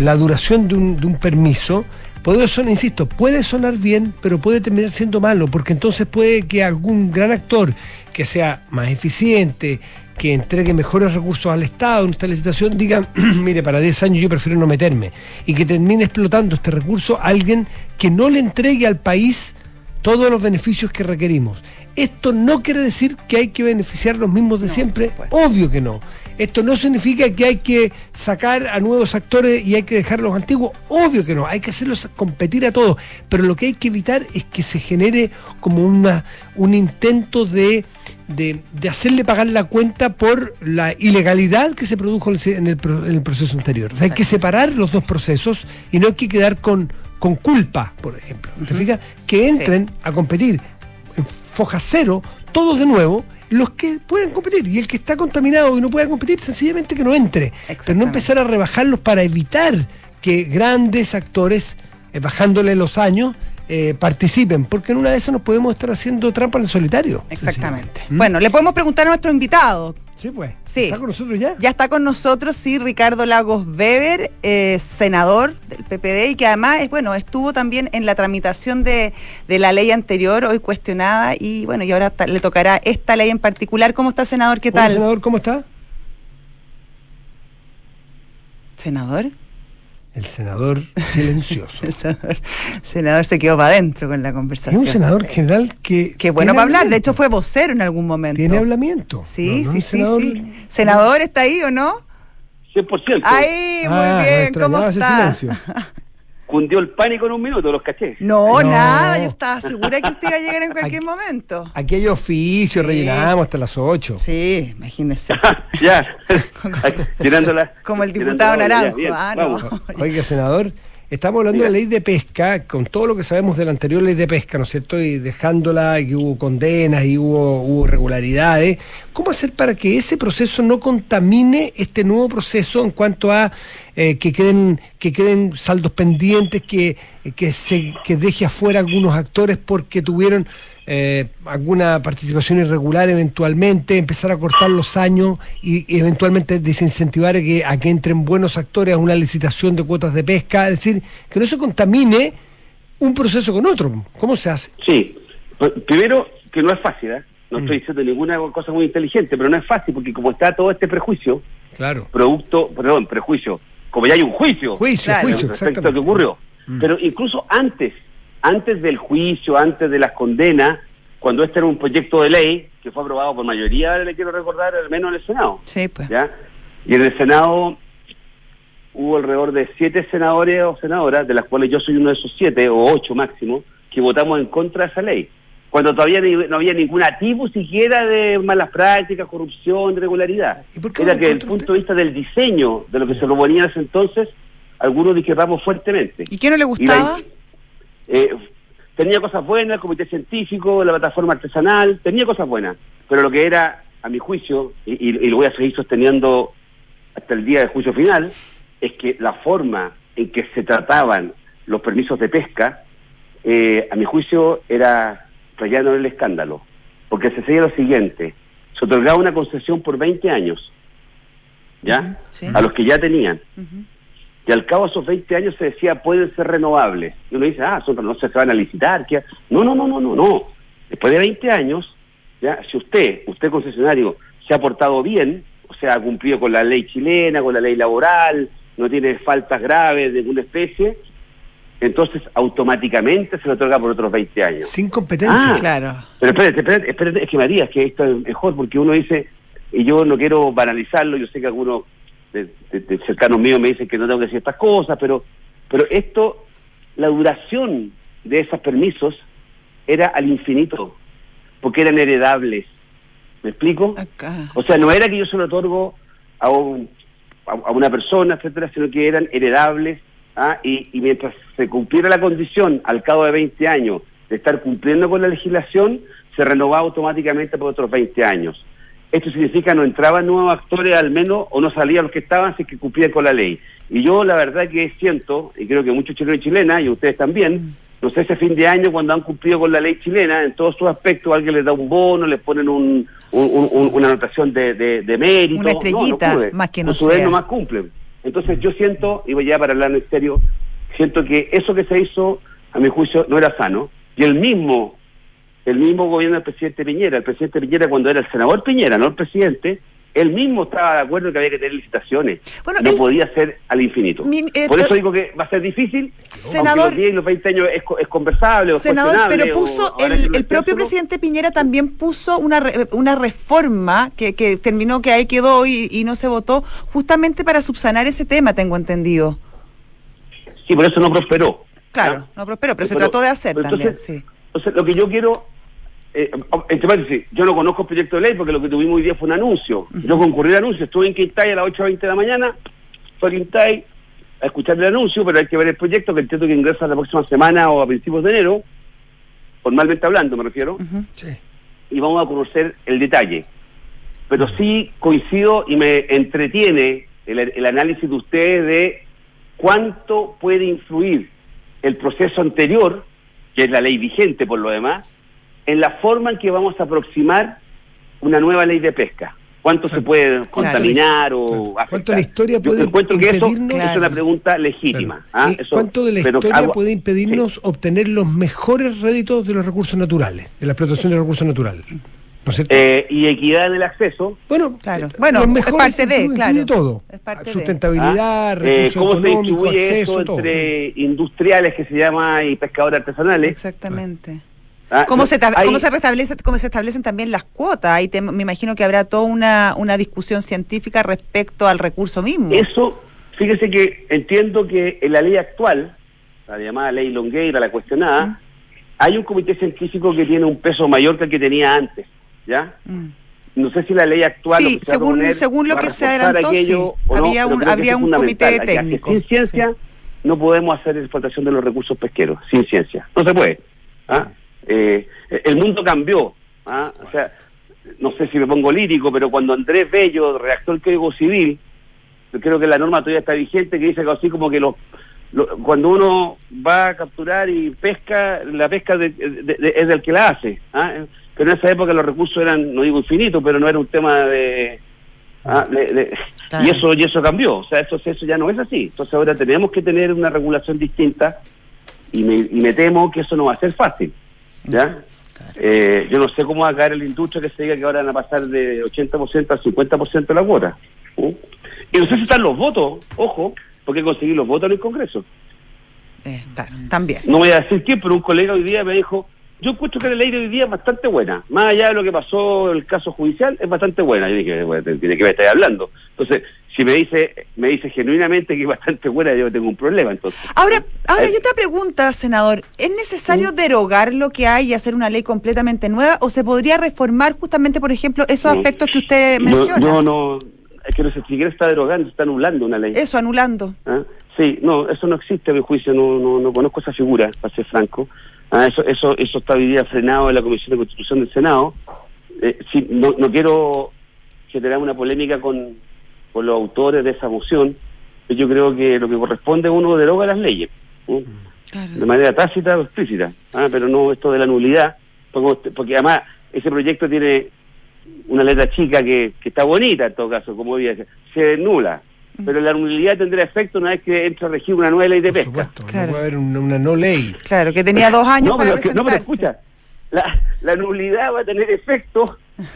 la duración de un, de un permiso, puede sonar, insisto, puede sonar bien, pero puede terminar siendo malo, porque entonces puede que algún gran actor que sea más eficiente, que entregue mejores recursos al Estado en esta licitación, diga, *clears throat* mire, para 10 años yo prefiero no meterme, y que termine explotando este recurso a alguien que no le entregue al país todos los beneficios que requerimos. Esto no quiere decir que hay que beneficiar los mismos de No, siempre, obvio que no. Esto no significa que hay que sacar a nuevos actores y hay que dejar a los antiguos, obvio que no, hay que hacerlos competir a todos, pero lo que hay que evitar es que se genere como una, un intento de, de, de hacerle pagar la cuenta por la ilegalidad que se produjo en el, en el proceso anterior. O sea, hay que separar los dos procesos y no hay que quedar con, con culpa, por ejemplo. ¿Te fijas? Que entren a competir en foja cero, todos de nuevo, los que pueden competir. Y el que está contaminado y no puede competir, sencillamente que no entre. Pero no empezar a rebajarlos para evitar que grandes actores, eh, bajándole los años, eh, participen. Porque en una de esas nos podemos estar haciendo trampa en el solitario. Exactamente. ¿Mm? Bueno, le podemos preguntar a nuestro invitado. Sí, pues. Sí. ¿Está con nosotros ya? Ya está con nosotros, sí, Ricardo Lagos Weber, eh, senador del PPD y que además es bueno, estuvo también en la tramitación de, de la ley anterior, hoy cuestionada, y bueno, y ahora ta- le tocará esta ley en particular. ¿Cómo está, senador? ¿Qué Hola, tal? senador, ¿cómo está? ¿Senador? El senador silencioso. *laughs* El senador, senador se quedó para adentro con la es conversación. un senador general que. Qué bueno tiene para hablar, de hablamiento. hecho fue vocero en algún momento. Tiene hablamiento. Sí, No, no sí, un sí, senador- sí. Senador, ¿está ahí o no? 100%. Ahí, muy Ah, bien, ¿cómo está? *laughs* Cundió el pánico en un minuto, los caché. No, No. nada, yo estaba segura que usted iba a llegar en *laughs* cualquier momento. Aquí hay oficio, Sí. rellenamos hasta las 8. Sí, imagínese. *laughs* ya, *laughs* llenándola. Como el diputado Naranjo. ah, no. Oiga, senador, estamos hablando de la ley de pesca, con todo lo que sabemos de la anterior ley de pesca, ¿no es cierto? Y dejándola, y que hubo condenas y hubo, hubo irregularidades. ¿Cómo hacer para que ese proceso no contamine este nuevo proceso en cuanto a eh, que queden que queden saldos pendientes, que, que se que deje afuera algunos actores porque tuvieron eh, alguna participación irregular eventualmente, empezar a cortar los años y, y eventualmente desincentivar a que, a que entren buenos actores a una licitación de cuotas de pesca, es decir, que no se contamine un proceso con otro. ¿Cómo se hace? Sí, Pr- primero que no es fácil, ¿eh? No Mm. estoy diciendo ninguna cosa muy inteligente, pero no es fácil porque como está todo este prejuicio, Claro. producto, perdón, prejuicio, como ya hay un juicio, Juicio, Claro. juicio, respecto a lo que ocurrió. Mm. Pero incluso antes, antes del juicio, antes de las condenas, cuando este era un proyecto de ley que fue aprobado por mayoría, le quiero recordar, al menos en el Senado. Sí, pues. ¿ya? Y en el Senado hubo alrededor de siete senadores o senadoras, de las cuales yo soy uno de esos siete o ocho máximo, que votamos en contra de esa ley. Cuando todavía ni- no había ningún atisbo siquiera de malas prácticas, corrupción, irregularidad. ¿Y por qué Era que desde el punto de vista del diseño de lo que se proponía en ese entonces, algunos discrepamos fuertemente. ¿Y qué no le Y la- gustaba? Eh, tenía cosas buenas, el comité científico, la plataforma artesanal, tenía cosas buenas, pero lo que era, a mi juicio, y, y- y lo voy a seguir sosteniendo hasta el día del juicio final, es que la forma en que se trataban los permisos de pesca, eh, a mi juicio, era rayando el escándalo, porque se seguía lo siguiente, se otorgaba una concesión por 20 años, ¿ya? Sí. A los que ya tenían. Y al cabo de esos 20 años se decía pueden ser renovables. Y uno dice, ah, son, no se van a licitar. ¿qué? No, no, no, no, no, no. Después de 20 años, ya si usted, usted concesionario, se ha portado bien, o sea, ha cumplido con la ley chilena, con la ley laboral, no tiene faltas graves de ninguna especie, entonces automáticamente se le otorga por otros 20 años. Sin competencia. Ah. Claro. Pero espérate, espérate, espérate, es que María, es que esto es mejor porque uno dice, y yo no quiero banalizarlo, yo sé que algunos de, de- de cercanos míos me dicen que no tengo que decir estas cosas, pero, pero esto, la duración de esos permisos era al infinito, porque eran heredables. ¿Me explico? Acá. O sea, no era que yo se lo otorgo a, un- a, a una persona, etcétera, sino que eran heredables ¿ah? y, y mientras se cumpliera la condición al cabo de 20 años de estar cumpliendo con la legislación, se renovaba automáticamente por otros 20 años. Esto significa no entraban nuevos actores al menos o no salían los que estaban si que cumplían con la ley. Y yo la verdad que siento, y creo que muchos chilenos y chilenas, y ustedes también, no sé, ese fin de año cuando han cumplido con la ley chilena en todos sus aspectos, alguien les da un bono, les ponen un, un- un- una anotación de, de, de mérito. Una estrellita, pude. más que no sea. nomás cumplen. Entonces yo siento, y voy ya para hablar en serio, siento que eso que se hizo, a mi juicio, no era sano. Y el mismo, el mismo gobierno del presidente Piñera, el presidente Piñera cuando era el senador Piñera, no el presidente, él mismo estaba de acuerdo que había que tener licitaciones. Bueno, no él- podía ser al infinito. Mi- eh, Por eso digo que va a ser difícil. Senador- los 10 y los 20 años es, co- es conversable. es Senador, pero puso, el, propio presidente Piñera también puso una, una reforma que, que terminó, que ahí quedó y, y no se votó, justamente para subsanar ese tema, tengo entendido. Sí, por eso no prosperó. Claro, no prosperó, pero se Pero- trató de hacer también, entonces- sí. Entonces, lo que yo quiero, eh, entre paréntesis, yo no conozco el proyecto de ley porque lo que tuvimos hoy día fue un anuncio. Yo concurrí al anuncio, estuve en Quintay a las 8.20 de la mañana, fue a Quintay a escuchar el anuncio, pero hay que ver el proyecto que entiendo que ingresa la próxima semana o a principios de enero, formalmente hablando me refiero. Sí. y vamos a conocer el detalle. Pero sí coincido y me entretiene el, el análisis de ustedes de cuánto puede influir el proceso anterior, que es la ley vigente por lo demás, en la forma en que vamos a aproximar una nueva ley de pesca. ¿Cuánto se puede contaminar o afectar? ¿Cuánto la historia Yo puede encuentro que eso impedirnos- es una pregunta legítima. Claro. ¿ah? ¿Y Eso- ¿Cuánto de la historia puede impedirnos obtener los mejores réditos de los recursos naturales, de la explotación de los recursos naturales? ¿No es cierto? Eh, y equidad en el acceso. bueno, claro. eh, Bueno, es parte de, incluye claro. todo. Es parte de. Sustentabilidad, ¿ah? Eh, recursos ¿Cómo se económicos, distribuye acceso, eso todo. entre industriales que se llama y pescadores artesanales? Exactamente. ¿ah? ¿Cómo se, Hay- cómo, se restablece, ¿Cómo se establecen también las cuotas? Ahí te- me imagino que habrá toda una, una discusión científica respecto al recurso mismo. Eso, fíjese que entiendo que en la ley actual, la llamada ley Longueira, la cuestionada, hay un comité científico que tiene un peso mayor que el que tenía antes, ¿ya? Mm. No sé si la ley actual... Sí, según- según lo que se adelantó, sí. no, Había pero un- habría un comité fundamental. Hay que hacer técnico, Sin ciencia no podemos hacer explotación de los recursos pesqueros, sin ciencia. No se puede. ¿ah? Eh, el mundo cambió. ¿ah? O sea, no sé si me pongo lírico, pero cuando Andrés Bello redactó el Código Civil, yo creo que la norma todavía está vigente, que dice algo así como que los cuando uno va a capturar y pesca, la pesca de- de- de- es del que la hace. ¿ah? Pero en esa época los recursos eran, no digo infinitos, pero no era un tema de... ¿ah? de- de- Claro. Y eso y eso cambió, o sea, eso, eso ya no es así. Entonces ahora tenemos que tener una regulación distinta y me, y me temo que eso no va a ser fácil. ¿ya? Eh, yo no sé cómo va a caer la industria que se diga que ahora van a pasar de 80% al 50% de la cuota. ¿sí? Y no sé si están los votos, ojo, porque conseguir los votos en el Congreso. Eh, claro, también. No voy a decir quién, pero un colega hoy día me dijo, yo encuentro que la ley de hoy día es bastante buena. Más allá de lo que pasó el caso judicial, es bastante buena. Yo dije, bueno, ¿de de qué me estáis hablando? Entonces, si me dice me dice genuinamente que es bastante buena, yo tengo un problema entonces. Ahora, ahora yo te pregunta, senador, ¿es necesario derogar lo que hay y hacer una ley completamente nueva o se podría reformar justamente, por ejemplo, esos No. aspectos que usted menciona? no, no, es que no se siquiera está derogando, está anulando una ley. Eso, anulando. ¿Ah? Sí, no, eso no existe a mi juicio, no, no, no conozco esa figura, para ser franco. Ah, eso, eso, eso está hoy día frenado en la Comisión de Constitución del Senado. Eh, sí, no, no quiero generar una polémica con, con los autores de esa moción, pero yo creo que lo que corresponde a uno deroga las leyes, de manera tácita o explícita, ¿ah? pero no esto de la nulidad, porque, porque además ese proyecto tiene una letra chica que, que está bonita en todo caso, como decía, se nula. Pero la nulidad tendrá efecto una vez que entre a regir una nueva ley de Por pesca. supuesto, Claro. no puede haber una, una no ley. Claro, que tenía dos años No, para pero, que- no, pero presentarse. escucha, la, la nulidad va a tener efecto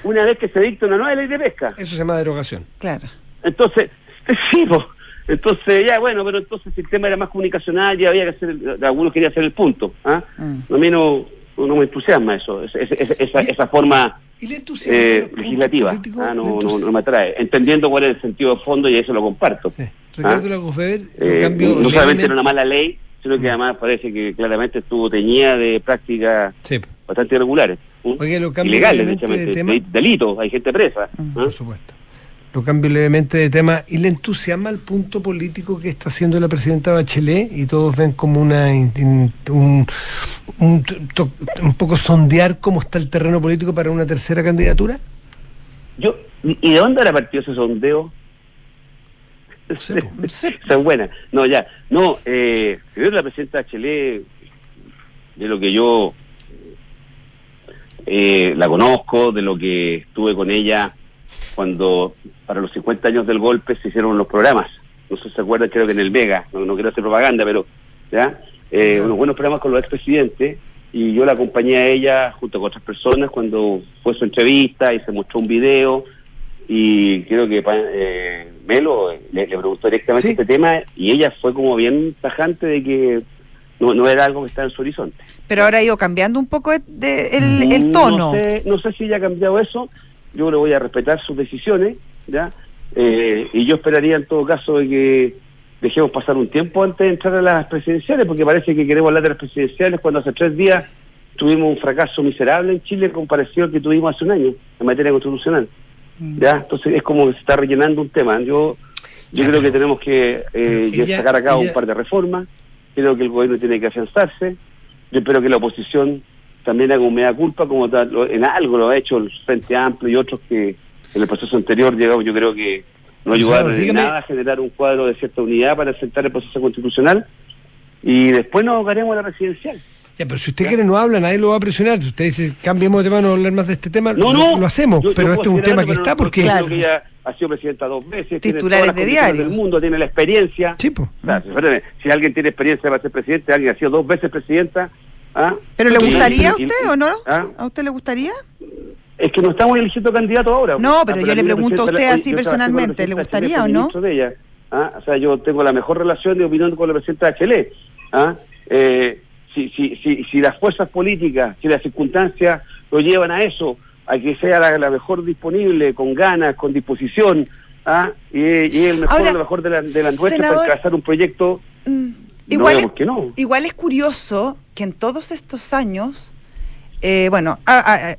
una vez que se dicta una nueva ley de pesca. Eso se llama derogación. Claro. Entonces, *laughs* sí, po. entonces ya, bueno, pero entonces el tema era más comunicacional, ya había que hacer, el- algunos querían hacer el punto. ¿ah? Mm. A mí no, me entusiasma eso, esa, esa, esa, esa forma ¿Y le entusiasma eh, legislativa. Ah, ¿Le no, no, me atrae. Entendiendo cuál es el sentido de fondo y eso lo comparto. Sí. Ricardo Ah. Lo Eh, cambió no solamente era una mala ley, sino que además parece que claramente estuvo teñida de prácticas Sí, bastante irregulares. ¿Mm? Oiga, lo cambio Ilegales, de de- delitos, hay gente presa. Mm. ¿ah? por supuesto. Lo cambio levemente de tema, y le entusiasma el punto político que está haciendo la presidenta Bachelet y todos ven como una un, un, un, poco sondear cómo está el terreno político para una tercera candidatura? Yo, ¿Y de dónde era partido ese sondeo? No sé, *laughs* Son buenas. No, ya. No, eh, la presidenta Bachelet, de lo que yo eh, la conozco, de lo que estuve con ella cuando para los 50 años del golpe se hicieron los programas. No sé si se acuerdan, creo que en el Vega, no, quiero hacer propaganda, pero ¿ya? Eh, unos buenos programas con los expresidentes y yo la acompañé a ella junto con otras personas cuando fue su entrevista y se mostró un video y creo que eh, Melo le, preguntó directamente este tema y ella fue como bien tajante de que no, no era algo que estaba en su horizonte. Pero ahora ha ido cambiando un poco de, el, tono. No sé, no sé si ella ha cambiado eso, yo le voy a respetar sus decisiones, ¿ya? Eh, y yo esperaría en todo caso de que dejemos pasar un tiempo antes de entrar a las presidenciales, porque parece que queremos hablar de las presidenciales cuando hace tres días tuvimos un fracaso miserable en Chile comparación que tuvimos hace un año en materia constitucional. Mm. ¿ya? Entonces es como que se está rellenando un tema. Yo yo creo que tenemos que eh, sacar a cabo un par de reformas, creo que el gobierno tiene que afianzarse, yo espero que la oposición también haga un mea culpa, como en algo lo ha hecho el Frente Amplio y otros que en el proceso anterior, llegamos, yo creo que no ayudaron en nada a generar un cuadro de cierta unidad para aceptar el proceso constitucional y después nos ahogaremos a la residencial. Ya, pero si usted quiere no habla, nadie lo va a presionar. Si usted dice, cambiemos de tema, no hablar más de este tema, no, no, lo, hacemos. pero este es un tema que está porque... Claro. que ella ha sido presidenta dos veces, Titulares tiene de diario. del mundo, tiene la experiencia. Sí, pues. si alguien tiene experiencia para ser presidente, alguien ha sido dos veces presidenta. ¿Ah? ¿Pero le gustaría a usted o no? ¿ah? ¿A usted le gustaría? Es que no estamos eligiendo candidato ahora. No, pero, yo le pregunto a usted así personalmente, ¿le gustaría o no? De ella, ¿ah? O sea, yo tengo la mejor relación de opinión con la presidenta de Chile. ¿ah? Eh, si, si, si, si las fuerzas políticas, si las circunstancias lo llevan a eso, a que sea la, mejor disponible, con ganas, con disposición, ¿ah? y, el mejor, lo mejor de la, de la nuestra para trazar un proyecto. Igual, es, no. igual es curioso que en todos estos años, eh, bueno,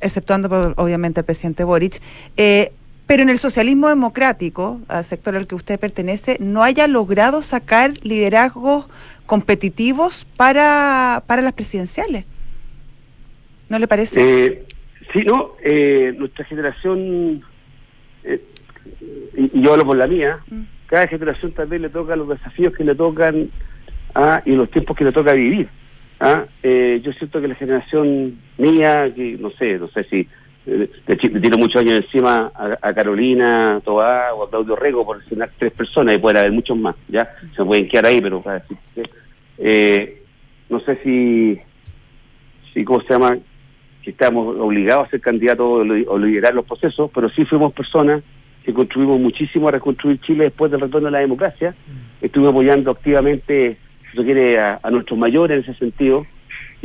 exceptuando obviamente el presidente Boric, eh, pero en el socialismo democrático, al sector al que usted pertenece, no haya logrado sacar liderazgos competitivos para, para las presidenciales. ¿No le parece? Eh, sí, no, eh, nuestra generación, eh, y, yo hablo por la mía, mm. cada generación también le toca los desafíos que le tocan ah, y los tiempos que le toca vivir. Ah, yo siento que la generación mía, que no sé, no sé si le, tiro muchos años encima a, Carolina Toá o a Claudio Rego por mencionar tres personas y puede haber muchos más, ¿ya? Se pueden quedar ahí, pero para decir eh, no sé si, si, ¿cómo se llama? Si estamos obligados a ser candidatos o liderar los procesos, pero sí fuimos personas que contribuimos muchísimo a reconstruir Chile después del retorno a la democracia. Mm. Estuvimos apoyando activamente, se quiere, a nuestros mayores en ese sentido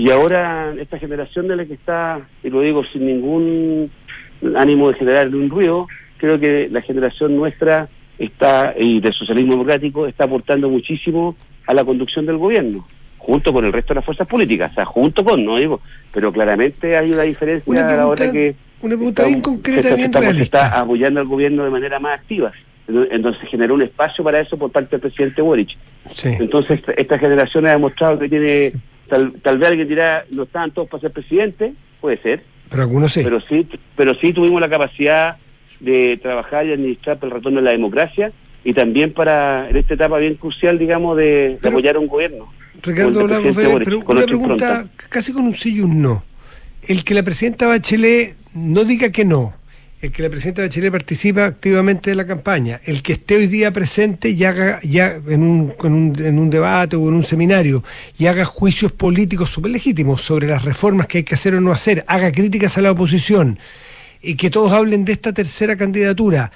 y ahora esta generación de la que está, y lo digo sin ningún ánimo de generar un ruido, creo que la generación nuestra está y del socialismo democrático está aportando muchísimo a la conducción del gobierno, junto con el resto de las fuerzas políticas, o sea, junto con, no digo, pero claramente hay una diferencia una pregunta, ahora que una pregunta bien concreta, bien está apoyando al gobierno de manera más activa. Entonces generó un espacio para eso por parte del presidente Boric. Entonces esta, generación ha demostrado que tiene Tal, vez alguien dirá, no estaban todos para ser presidente, puede ser. Pero algunos sí. Pero sí, pero sí tuvimos la capacidad de trabajar y administrar para el retorno de la democracia y también para, en esta etapa bien crucial, digamos, de, apoyar a un gobierno. Ricardo Lagos, pero una pregunta casi con un sí y un no. El que la presidenta Bachelet no diga que no, el que la presidenta de Chile participa activamente de la campaña, el que esté hoy día presente y haga ya en un, en un, debate o en un seminario y haga juicios políticos súper legítimos sobre las reformas que hay que hacer o no hacer, haga críticas a la oposición y que todos hablen de esta tercera candidatura.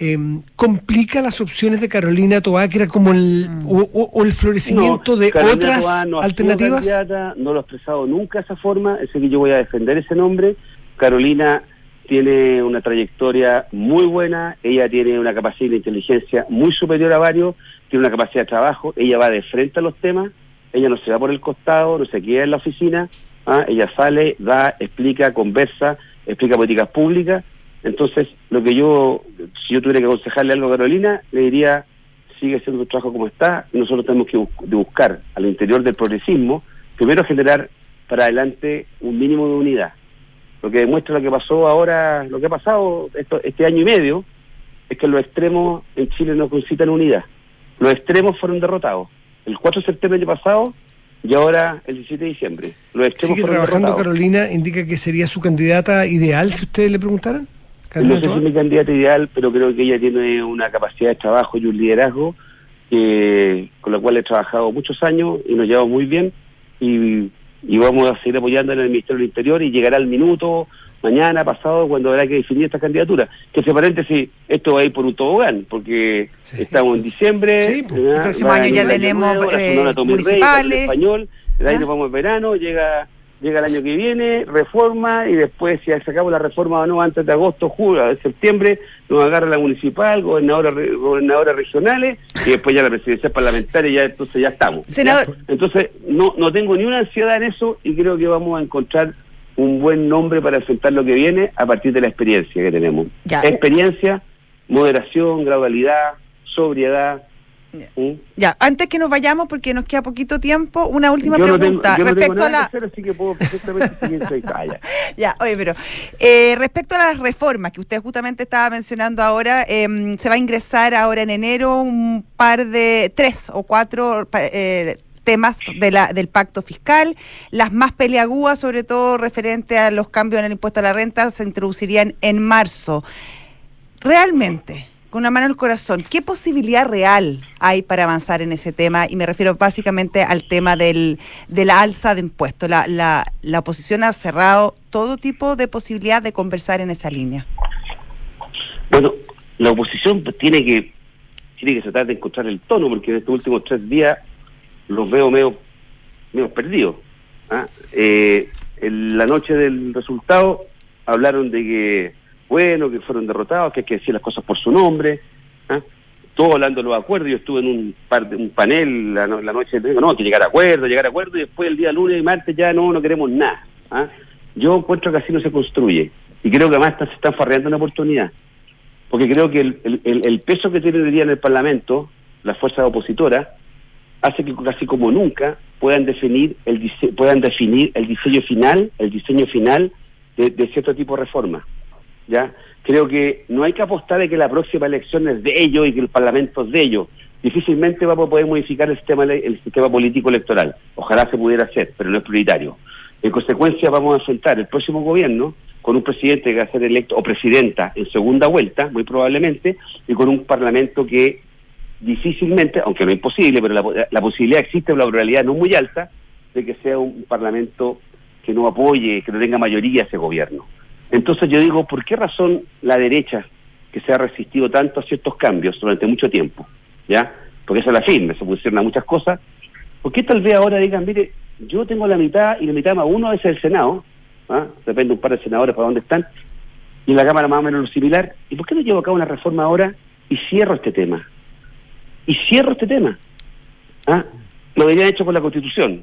Em, complica las opciones de Carolina Toá, que era como el, mm. o, el florecimiento de otras alternativas. no lo ha expresado nunca de esa forma, ese que yo voy a defender ese nombre. Carolina tiene una trayectoria muy buena, ella tiene una capacidad de inteligencia muy superior a varios, tiene una capacidad de trabajo, ella va de frente a los temas, ella no se va por el costado, no se queda en la oficina, ¿ah? ella sale, da, explica, conversa, explica políticas públicas Entonces, lo que yo, si yo tuviera que aconsejarle algo a Carolina, le diría, sigue haciendo tu trabajo como está, y nosotros tenemos que buscar al interior del progresismo, primero generar para adelante un mínimo de unidad. Lo que demuestra lo que pasó ahora, lo que ha pasado esto, este año y medio, es que los extremos en Chile no concitan unidad. Los extremos fueron derrotados. El 4 de septiembre del año pasado y ahora el 17 de diciembre. Los extremos Sigue trabajando Carolina, indica que sería su candidata ideal si ustedes le preguntaran. No sé si es mi candidata ideal, pero creo que ella tiene una capacidad de trabajo y un liderazgo con la cual he trabajado muchos años y nos llevamos muy bien y, vamos a seguir apoyando en el Ministerio del Interior y llegará el minuto mañana, pasado, cuando habrá que definir esta candidatura. Que se paréntesis, esto va a ir por un tobogán, porque estamos en diciembre. Pues, el próximo año ya tenemos eh, municipales. español, el año vamos en verano, llega llega el año que viene, reforma, y después si sacamos la reforma o no antes de agosto, julio, septiembre, nos agarra la municipal, gobernadora, gobernadoras regionales, y después ya la presidencia parlamentaria, y ya entonces ya estamos. Entonces, no, no tengo ni una ansiedad en eso, y creo que vamos a encontrar un buen nombre para enfrentar lo que viene a partir de la experiencia que tenemos. Experiencia, moderación, gradualidad, sobriedad, Ya, antes que nos vayamos, porque nos queda poquito tiempo, una última pregunta. respecto a la. *laughs* ya, oye, pero eh, respecto a las reformas que usted justamente estaba mencionando ahora, em, se va a ingresar ahora en enero un par de tres o cuatro eh, temas de la, del pacto fiscal, las más peleagudas, sobre todo referente a los cambios en el impuesto a la renta, se introducirían en marzo. Realmente con una mano en el corazón, ¿qué posibilidad real hay para avanzar en ese tema? Y me refiero básicamente al tema del, de la alza de impuestos. La, la, la oposición ha cerrado todo tipo de posibilidad de conversar en esa línea. Bueno, la oposición tiene que tiene que tratar de encontrar el tono, porque en estos últimos tres días los veo medio, medio perdidos. ¿ah? Eh, en la noche del resultado hablaron de que bueno, que fueron derrotados, que hay que decir las cosas por su nombre. ¿ah? Todo hablando de los acuerdos. Yo estuve en un, par de, un panel la, la noche, digo, no, hay que llegar a acuerdo, llegar a acuerdo, y después el día lunes y martes ya no, no queremos nada. ¿ah? Yo encuentro que así no se construye. Y creo que además se están farreando una oportunidad. Porque creo que el, peso que tiene hoy día en el Parlamento, las fuerzas opositoras, hace que casi como nunca puedan definir el puedan definir el diseño final, el diseño final de, de cierto tipo de reformas. ¿Ya? Creo que no hay que apostar de que la próxima elección es de ellos y que el Parlamento es de ellos. Difícilmente vamos a poder modificar el sistema, el sistema político electoral. Ojalá se pudiera hacer, pero no es prioritario. En consecuencia, vamos a enfrentar el próximo gobierno con un presidente que va a ser electo, o presidenta en segunda vuelta, muy probablemente, y con un parlamento que difícilmente, aunque no es imposible, pero la, la posibilidad existe, la probabilidad no muy alta, de que sea un parlamento que no apoye, que no tenga mayoría ese gobierno. Entonces yo digo, ¿por qué razón la derecha, que se ha resistido tanto a ciertos cambios durante mucho tiempo, ¿ya? Porque esa es la firme, se pusieron a muchas cosas. ¿Por qué tal vez ahora digan, mire, yo tengo la mitad y la mitad más uno es el Senado, ¿ah? depende un par de senadores para dónde están, y la Cámara más o menos lo similar, ¿y por qué no llevo a cabo una reforma ahora y cierro este tema? Y cierro este tema. ¿ah? Lo habían hecho con la Constitución.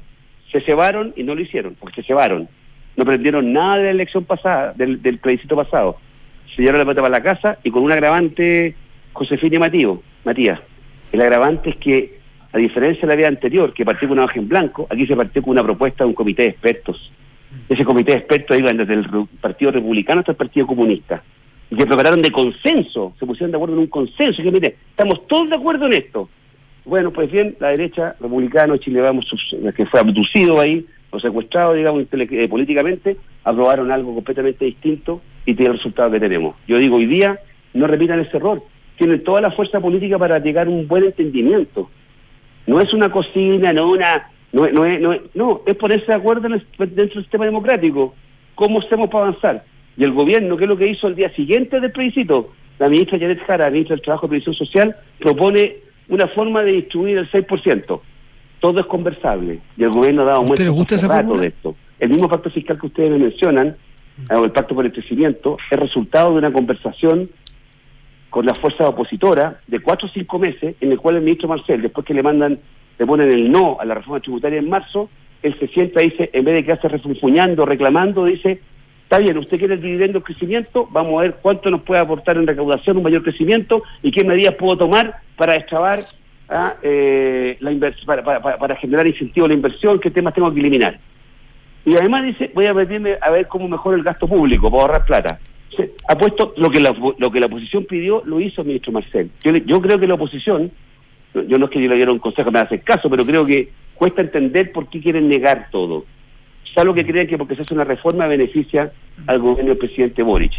Se cebaron y no lo hicieron, porque se cebaron no aprendieron nada de la elección pasada, del, del plebiscito pasado. Se llevaron la plata para la casa y con un agravante, Josefina y Matías, Matías. El agravante es que, a diferencia de la vida anterior, que partió con una hoja en blanco, aquí se partió con una propuesta de un comité de expertos. Ese comité de expertos iba desde el Partido Republicano hasta el Partido Comunista. Y que prepararon de consenso, se pusieron de acuerdo en un consenso. que mire, estamos todos de acuerdo en esto. Bueno, pues bien, la derecha, republicano, Chile Vamos, que fue abducido ahí, los secuestrados, digamos, eh, políticamente, aprobaron algo completamente distinto y tiene el resultado que tenemos. Yo digo, hoy día no repitan ese error. Tienen toda la fuerza política para llegar a un buen entendimiento. No es una cocina, no una... No, no, es, no, no, es ponerse de acuerdo dentro del sistema democrático. ¿Cómo hacemos para avanzar? Y el gobierno, ¿qué es lo que hizo el día siguiente del plebiscito? La ministra Janet Jara, ministra del Trabajo y Previsión Social, propone una forma de distribuir el 6% todo es conversable y el gobierno ha dado muestra de esto. El mismo pacto fiscal que ustedes me mencionan, mm. o el pacto por el crecimiento, es resultado de una conversación con las fuerzas opositoras de cuatro o cinco meses, en el cual el ministro Marcel, después que le mandan, le ponen el no a la reforma tributaria en marzo, él se sienta y dice, en vez de quedarse refunfuñando, reclamando, dice, Está bien, usted quiere el dividendo crecimiento, vamos a ver cuánto nos puede aportar en recaudación un mayor crecimiento y qué medidas puedo tomar para extrabar a, eh, la para, para, para, generar incentivo a la inversión, qué temas tengo que eliminar. Y además dice, voy a pedirme a ver cómo mejor el gasto público para ahorrar plata. ha puesto lo que la, lo que la oposición pidió, lo hizo el ministro Marcel. Yo, yo creo que la oposición, yo no es que yo le diera un consejo, me hace caso, pero creo que cuesta entender por qué quieren negar todo. Salvo que creen que porque se hace una reforma beneficia al gobierno del presidente Boric.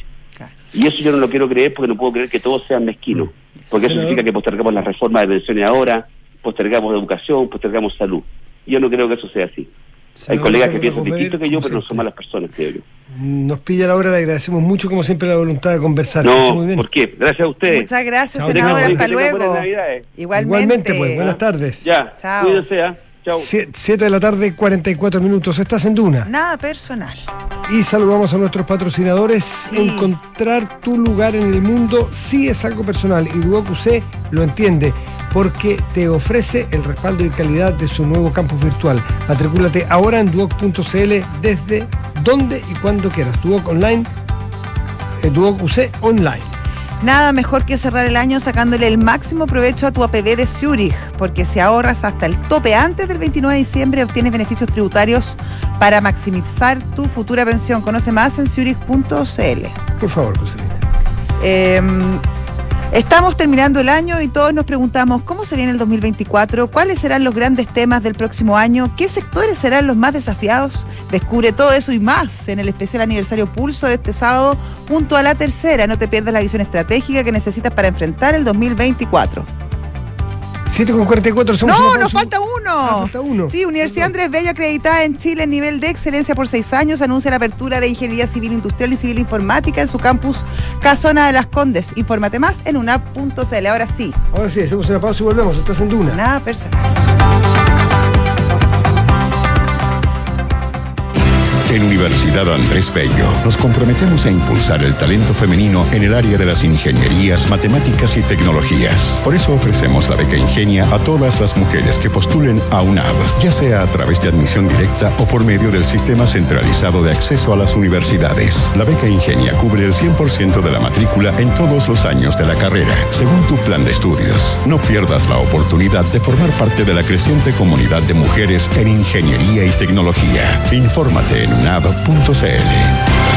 Y eso yo no lo quiero creer porque no puedo creer que todos sean mezquinos. Porque eso significa que postergamos la reforma de pensiones ahora, postergamos educación, postergamos salud. Yo no creo que eso sea así. Hay colegas que piensan distinto que yo, pero no son malas personas, creo yo. Nos pilla la hora, le agradecemos mucho, como siempre, la voluntad de conversar. No, muy bien. ¿por qué? Gracias a ustedes. Muchas gracias, senador. Hasta luego. Igualmente. Igualmente, pues. Buenas tardes. Ya. Chao. Cuídense, ¿ah? 7 de la tarde, 44 minutos. Estás en Duna. Nada personal. Y saludamos a nuestros patrocinadores. Encontrar tu lugar en el mundo sí es algo personal y Duoc UC lo entiende porque te ofrece el respaldo y calidad de su nuevo campus virtual. Matricúlate ahora en duoc.cl desde donde y cuando quieras. Duoc Online, eh, Duoc UC Online. Nada mejor que cerrar el año sacándole el máximo provecho a tu APB de Zurich, porque si ahorras hasta el tope antes del 29 de diciembre obtienes beneficios tributarios para maximizar tu futura pensión. Conoce más en zurich.cl. Por favor. Em, Estamos terminando el año y todos nos preguntamos cómo se viene el 2024, cuáles serán los grandes temas del próximo año, qué sectores serán los más desafiados. Descubre todo eso y más en el especial aniversario Pulso de este sábado, junto a la tercera. No te pierdas la visión estratégica que necesitas para enfrentar el 2024. 7 con 44 somos No, nos falta uno. Ah, falta uno. Sí, Universidad Andrés Bello acreditada en Chile en nivel de excelencia por seis años anuncia la apertura de Ingeniería Civil Industrial y Civil Informática en su campus Casona de las Condes. Infórmate más en una.cl. Ahora sí. Ahora sí, hacemos una pausa y volvemos. Estás en Duna. Nada personal. En Universidad Andrés Bello nos comprometemos a impulsar el talento femenino en el área de las ingenierías, matemáticas y tecnologías. Por eso ofrecemos la beca Ingenia a todas las mujeres que postulen a UNAV, ya sea a través de admisión directa o por medio del sistema centralizado de acceso a las universidades. La beca Ingenia cubre el 100% de la matrícula en todos los años de la carrera, según tu plan de estudios. No pierdas la oportunidad de formar parte de la creciente comunidad de mujeres en ingeniería y tecnología. Infórmate en nav.cl.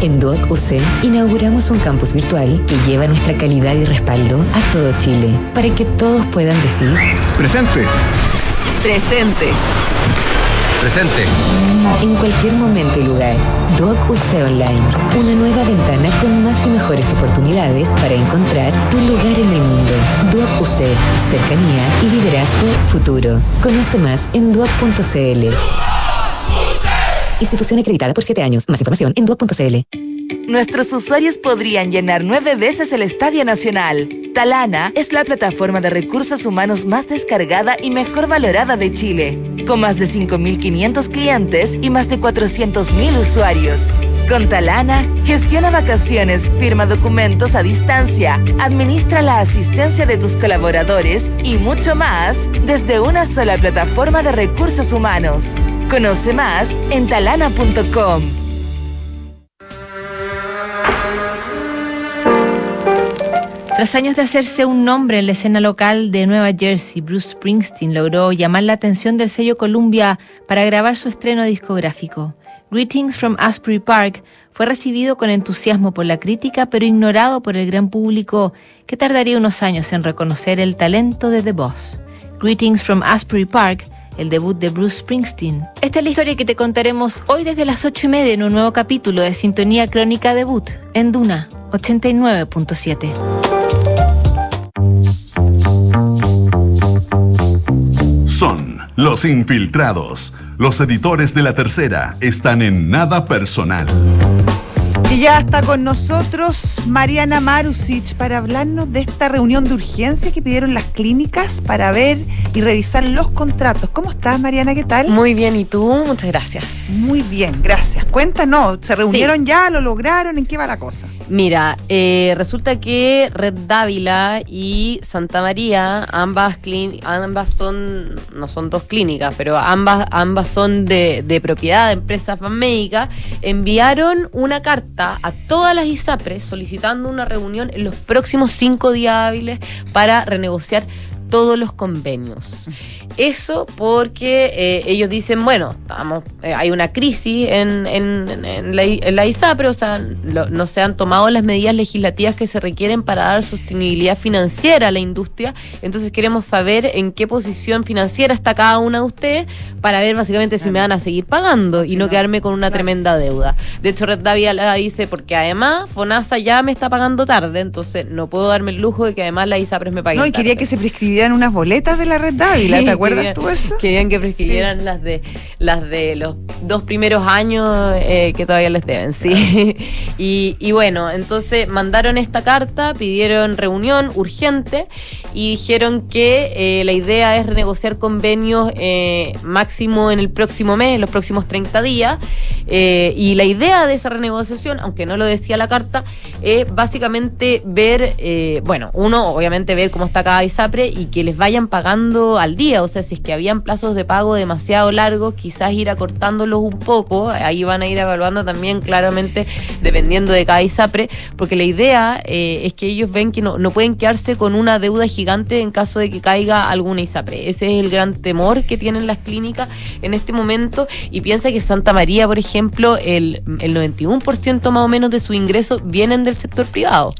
En Duoc UC inauguramos un campus virtual que lleva nuestra calidad y respaldo a todo Chile para que todos puedan decir presente. Presente. Presente. En cualquier momento y lugar, Duoc UC Online, una nueva ventana con más y mejores oportunidades para encontrar tu lugar en el mundo. Duoc UC, cercanía y liderazgo futuro. Conoce más en duoc.cl. Institución acreditada por siete años. Más información en duoc.cl. Nuestros usuarios podrían llenar nueve veces el Estadio Nacional. Talana es la plataforma de recursos humanos más descargada y mejor valorada de Chile, con más de 5.500 clientes y más de 400.000 usuarios. Con Talana, gestiona vacaciones, firma documentos a distancia, administra la asistencia de tus colaboradores y mucho más desde una sola plataforma de recursos humanos. Conoce más en talana.com. Tras años de hacerse un nombre en la escena local de Nueva Jersey, Bruce Springsteen logró llamar la atención del sello Columbia para grabar su estreno discográfico. Greetings from Asbury Park fue recibido con entusiasmo por la crítica, pero ignorado por el gran público que tardaría unos años en reconocer el talento de The Boss. Greetings from Asbury Park el debut de Bruce Springsteen. Esta es la historia que te contaremos hoy desde las 8 y media en un nuevo capítulo de Sintonía Crónica Debut en Duna 89.7. Son Los infiltrados, los editores de la tercera, están en nada personal. Y ya está con nosotros Mariana Marusic para hablarnos de esta reunión de urgencia que pidieron las clínicas para ver y revisar los contratos. ¿Cómo estás, Mariana? ¿Qué tal? Muy bien, ¿y tú? Muchas gracias. Muy bien, gracias. Cuéntanos, ¿se reunieron ya? ¿Lo lograron? ¿En qué va la cosa? Mira, eh, resulta que Red Dávila y Santa María, ambas, ambas son, no son dos clínicas, pero ambas, ambas son de, de propiedad de empresas médicas, enviaron una carta a todas las ISAPRES solicitando una reunión en los próximos cinco días hábiles para renegociar todos los convenios. Eso porque eh, ellos dicen, bueno, estamos, eh, hay una crisis en, en, la, ISAPRE, o sea, no se han tomado las medidas legislativas que se requieren para dar sostenibilidad financiera a la industria, entonces queremos saber en qué posición financiera está cada una de ustedes para ver básicamente si me van a seguir pagando y no, quedarme con una tremenda deuda. De hecho, Red Davia la dice, porque además FONASA ya me está pagando tarde, entonces no puedo darme el lujo de que además la ISAPRE me pague. No, y quería que se prescribieran unas boletas de la Red Dávila, ¿te acuerdas tú eso? Querían que prescribieran las de las de los dos primeros años eh, que todavía les deben, sí. *laughs* y, bueno, entonces mandaron esta carta, pidieron reunión urgente y dijeron que eh, la idea es renegociar convenios eh, máximo en el próximo mes, en los próximos 30 días. y la idea de esa renegociación, aunque no lo decía la carta, es básicamente ver, bueno, uno, obviamente ver cómo está cada ISAPRE y que les vayan pagando al día. O sea, si es que habían plazos de pago demasiado largos, quizás ir acortándolos un poco. Ahí van a ir evaluando también claramente dependiendo de cada ISAPRE, porque la idea eh, es que ellos ven que no, no pueden quedarse con una deuda gigante en caso de que caiga alguna ISAPRE. Ese es el gran temor que tienen las clínicas en este momento y piensa que Santa María, por ejemplo, el, el 91% más o menos de su ingreso vienen del sector privado.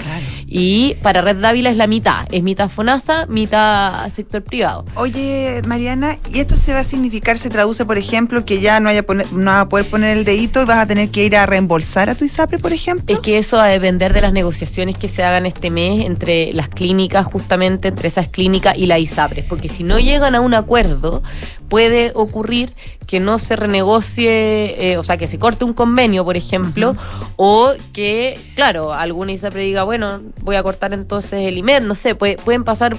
Y para Red Dávila es la mitad, es mitad FONASA, mitad sector privado. Oye, Mariana, ¿y esto se va a significar, se traduce, por ejemplo, que ya no, haya no vas a poder poner el dedito y vas a tener que ir a reembolsar a tu ISAPRE, por ejemplo? Es que eso va a depender de las negociaciones que se hagan este mes entre las clínicas, justamente entre esas clínicas y la ISAPRE, porque si no llegan a un acuerdo, puede ocurrir que no se renegocie, eh, o sea, que se corte un convenio, por ejemplo, o que, claro, alguna ISAPRE diga, bueno, voy a cortar entonces el IMED, no sé, pueden pasar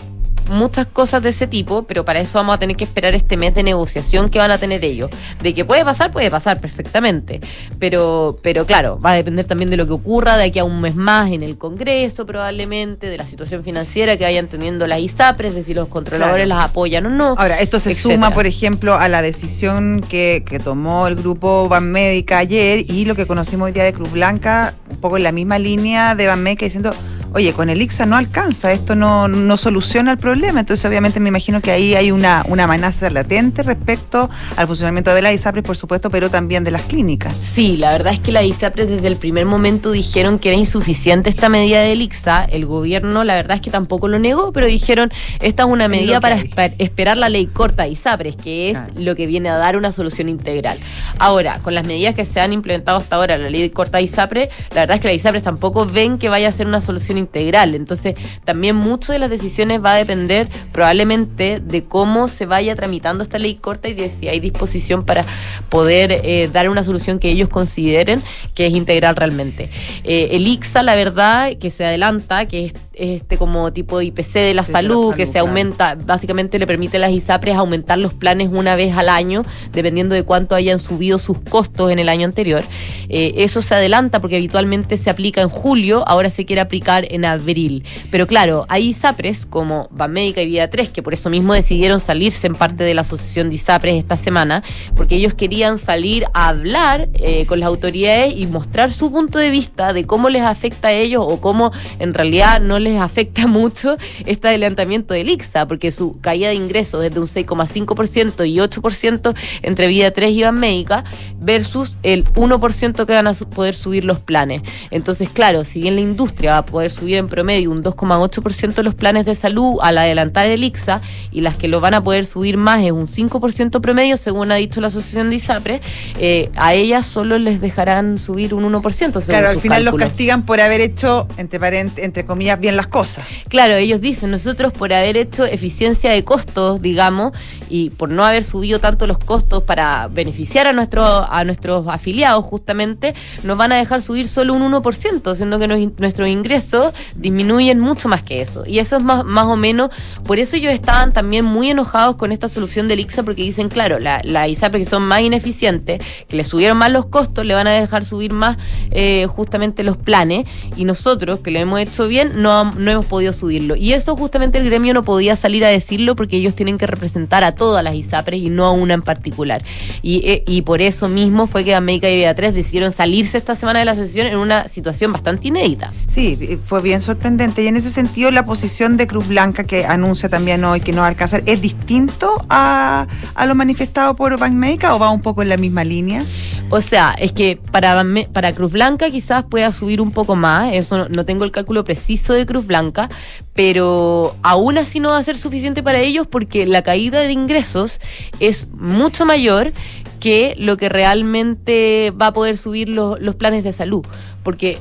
muchas cosas de ese tipo, pero para eso vamos a tener que esperar este mes de negociación que van a tener ellos. De que puede pasar, puede pasar perfectamente. Pero, pero claro, va a depender también de lo que ocurra de aquí a un mes más en el Congreso, probablemente, de la situación financiera que vayan teniendo las ISAPRES, de si los controladores las apoyan o no. Ahora, esto se suma, por ejemplo, a la decisión que, que tomó el grupo Banmédica ayer y lo que conocimos hoy día de Cruz Blanca, un poco en la misma línea de Banmédica diciendo oye, con el IXA no alcanza, esto no, no soluciona el problema. Entonces, obviamente, me imagino que ahí hay una, una amenaza latente respecto al funcionamiento de la ISAPRES, por supuesto, pero también de las clínicas. Sí, la verdad es que la ISAPRES desde el primer momento dijeron que era insuficiente esta medida del IXA. El gobierno, la verdad es que tampoco lo negó, pero dijeron, esta es una medida para esperar la ley corta de ISAPRES, que es lo que viene a dar una solución integral. Ahora, con las medidas que se han implementado hasta ahora, la ley corta de ISAPRES, la verdad es que la ISAPRES tampoco ven que vaya a ser una solución integral integral. Entonces, también mucho de las decisiones va a depender probablemente de cómo se vaya tramitando esta ley corta y de si hay disposición para poder eh, dar una solución que ellos consideren que es integral realmente. Eh, el IXA, la verdad, que se adelanta, que es este como tipo de IPC de la, salud, que se aumenta, básicamente le permite a las ISAPRES aumentar los planes una vez al año, dependiendo de cuánto hayan subido sus costos en el año anterior. Eh, eso se adelanta porque habitualmente se aplica en julio, ahora se quiere aplicar en abril. Pero claro, hay ISAPRES como Banmédica y Vida 3, que por eso mismo decidieron salirse en parte de la asociación de ISAPRES esta semana, porque ellos querían salir a hablar eh, con las autoridades y mostrar su punto de vista de cómo les afecta a ellos o cómo en realidad no les afecta *laughs* mucho este adelantamiento del IXA, porque su caída de ingresos es de un 6,5% y 8% entre Vida 3 y Banmédica, versus el 1% que van a poder subir los planes. Entonces, claro, si bien la industria va a poder subir en promedio un 2,8% los planes de salud al adelantar el IXA, y las que lo van a poder subir más es un 5% promedio, según ha dicho la asociación de ISAPRE, eh, a ellas solo les dejarán subir un 1%. Claro, al final los castigan por haber hecho, entre, entre comillas, bien las cosas. Claro, ellos dicen, nosotros por haber hecho eficiencia de costos, digamos, y por no haber subido tanto los costos para beneficiar a, nuestro, a nuestros afiliados justamente, nos van a dejar subir solo un 1%, siendo que nuestros ingresos disminuyen mucho más que eso. Y eso es más, más o menos, por eso ellos estaban también muy enojados con esta solución del IXA, porque dicen, claro, la, la que son más ineficientes, que le subieron más los costos, le van a dejar subir más eh, justamente los planes, y nosotros, que lo hemos hecho bien, no, no hemos podido subirlo. Y eso justamente el gremio no podía salir a decirlo porque ellos tienen que representar a todas las ISAPRES y no a una en particular. Y, eh, y por eso mismo fue que América y Vida 3 decidieron salirse esta semana de la sesión en una situación bastante inédita. Sí, fue bien sorprendente. Y en ese sentido, la posición de Cruz Blanca, que anuncia también hoy que no va a alcanzar, ¿es distinto a, a lo manifestado por Banmédica o va un poco en la misma línea? O sea, es que para, para Cruz Blanca quizás pueda subir un poco más, eso no, tengo el cálculo preciso de Cruz Blanca, pero aún así no va a ser suficiente para ellos porque la caída de ingresos es mucho mayor que lo que realmente va a poder subir los, los planes de salud. Porque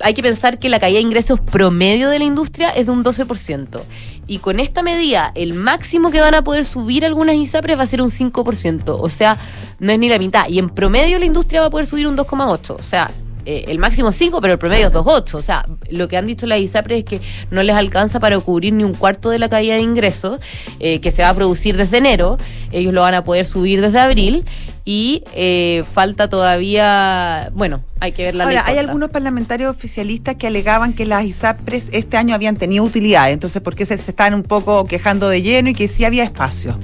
hay que pensar que la caída de ingresos promedio de la industria es de un 12%. Y con esta medida, el máximo que van a poder subir algunas ISAPRES va a ser un 5%. O sea, no es ni la mitad. Y en promedio la industria va a poder subir un 2,8%. O sea, eh, el máximo 5, pero el promedio es 2,8. O sea, lo que han dicho las ISAPRES es que no les alcanza para cubrir ni un cuarto de la caída de ingresos eh, que se va a producir desde enero. Ellos lo van a poder subir desde abril y eh, falta todavía, bueno, hay que ver la Ahora, hay algunos parlamentarios oficialistas que alegaban que las ISAPRES este año habían tenido utilidades, entonces, ¿por qué se, se están un poco quejando de lleno y que sí había espacio?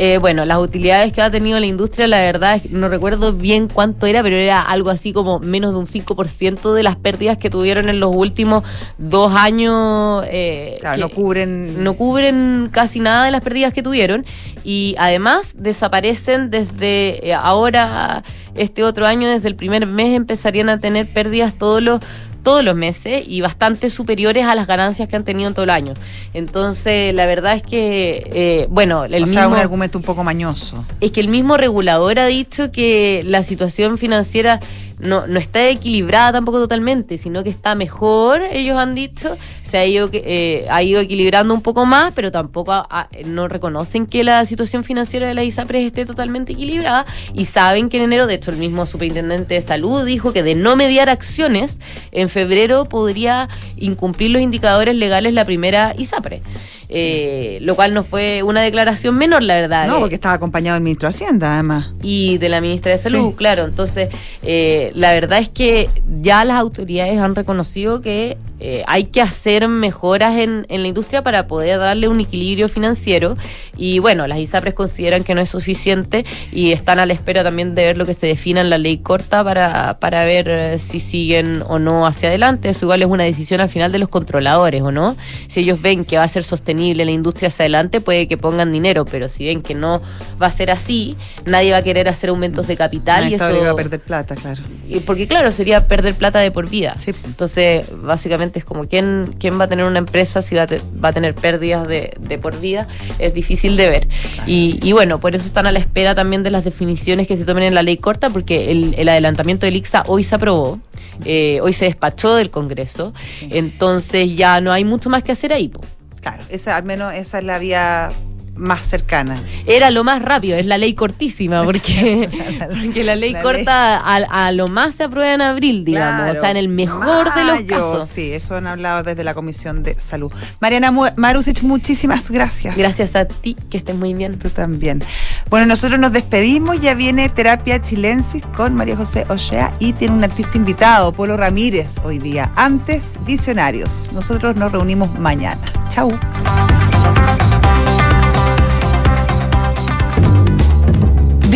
Eh, bueno, las utilidades que ha tenido la industria, la verdad, es que no recuerdo bien cuánto era, pero era algo así como menos de un 5% de las pérdidas que tuvieron en los últimos dos años. Eh, claro, no cubren. No cubren casi nada de las pérdidas que tuvieron y además desaparecen desde. Eh, ahora este otro año, desde el primer mes, empezarían a tener pérdidas todos los todos los meses y bastante superiores a las ganancias que han tenido en todo el año. Entonces, la verdad es que, eh, bueno, el o mismo... Sea, un argumento un poco mañoso. Es que el mismo regulador ha dicho que la situación financiera no, no está equilibrada tampoco totalmente, sino que está mejor, ellos han dicho, se ha ido, eh, ha ido equilibrando un poco más, pero tampoco no reconocen que la situación financiera de la ISAPRES esté totalmente equilibrada y saben que en enero, de hecho el mismo superintendente de salud dijo que de no mediar acciones, en febrero podría incumplir los indicadores legales la primera ISAPRE. Eh, lo cual no fue una declaración menor, la verdad. No, porque estaba acompañado del ministro de Hacienda, además. Y de la ministra de Salud, claro. Entonces, eh, la verdad es que ya las autoridades han reconocido que eh, hay que hacer mejoras en, en, la industria para poder darle un equilibrio financiero. Y bueno, las ISAPRES consideran que no es suficiente y están a la espera también de ver lo que se defina en la ley corta para, para ver si siguen o no hacia adelante. Eso igual es una decisión al final de los controladores, ¿o no? Si ellos ven que va a ser sostenible la industria hacia adelante, puede que pongan dinero, pero si ven que no va a ser así, nadie va a querer hacer aumentos de capital y eso va a perder plata, claro. Porque claro, sería perder plata de por vida. Entonces, básicamente es como quién quién va a tener una empresa si va a, va a tener pérdidas de, de, por vida, es difícil de ver. Y, y, bueno, por eso están a la espera también de las definiciones que se tomen en la ley corta, porque el, el adelantamiento del ICSA hoy se aprobó. Eh, hoy se despachó del Congreso, entonces ya no hay mucho más que hacer ahí. Po. Claro, esa, al menos esa es la vía más cercana. Era lo más rápido, es la ley cortísima, porque, *laughs* porque la ley corta A, lo más se aprueba en abril, digamos, o sea, en el mejor de los casos. Sí, eso han hablado desde la Comisión de Salud. Mariana Marusic, muchísimas gracias. Gracias a ti, que estés muy bien. Tú también. Bueno, nosotros nos despedimos, ya viene Terapia Chilensis con María José Ochea y tiene un artista invitado, Polo Ramírez, hoy día. Antes, Visionarios. Nosotros nos reunimos mañana. Chau.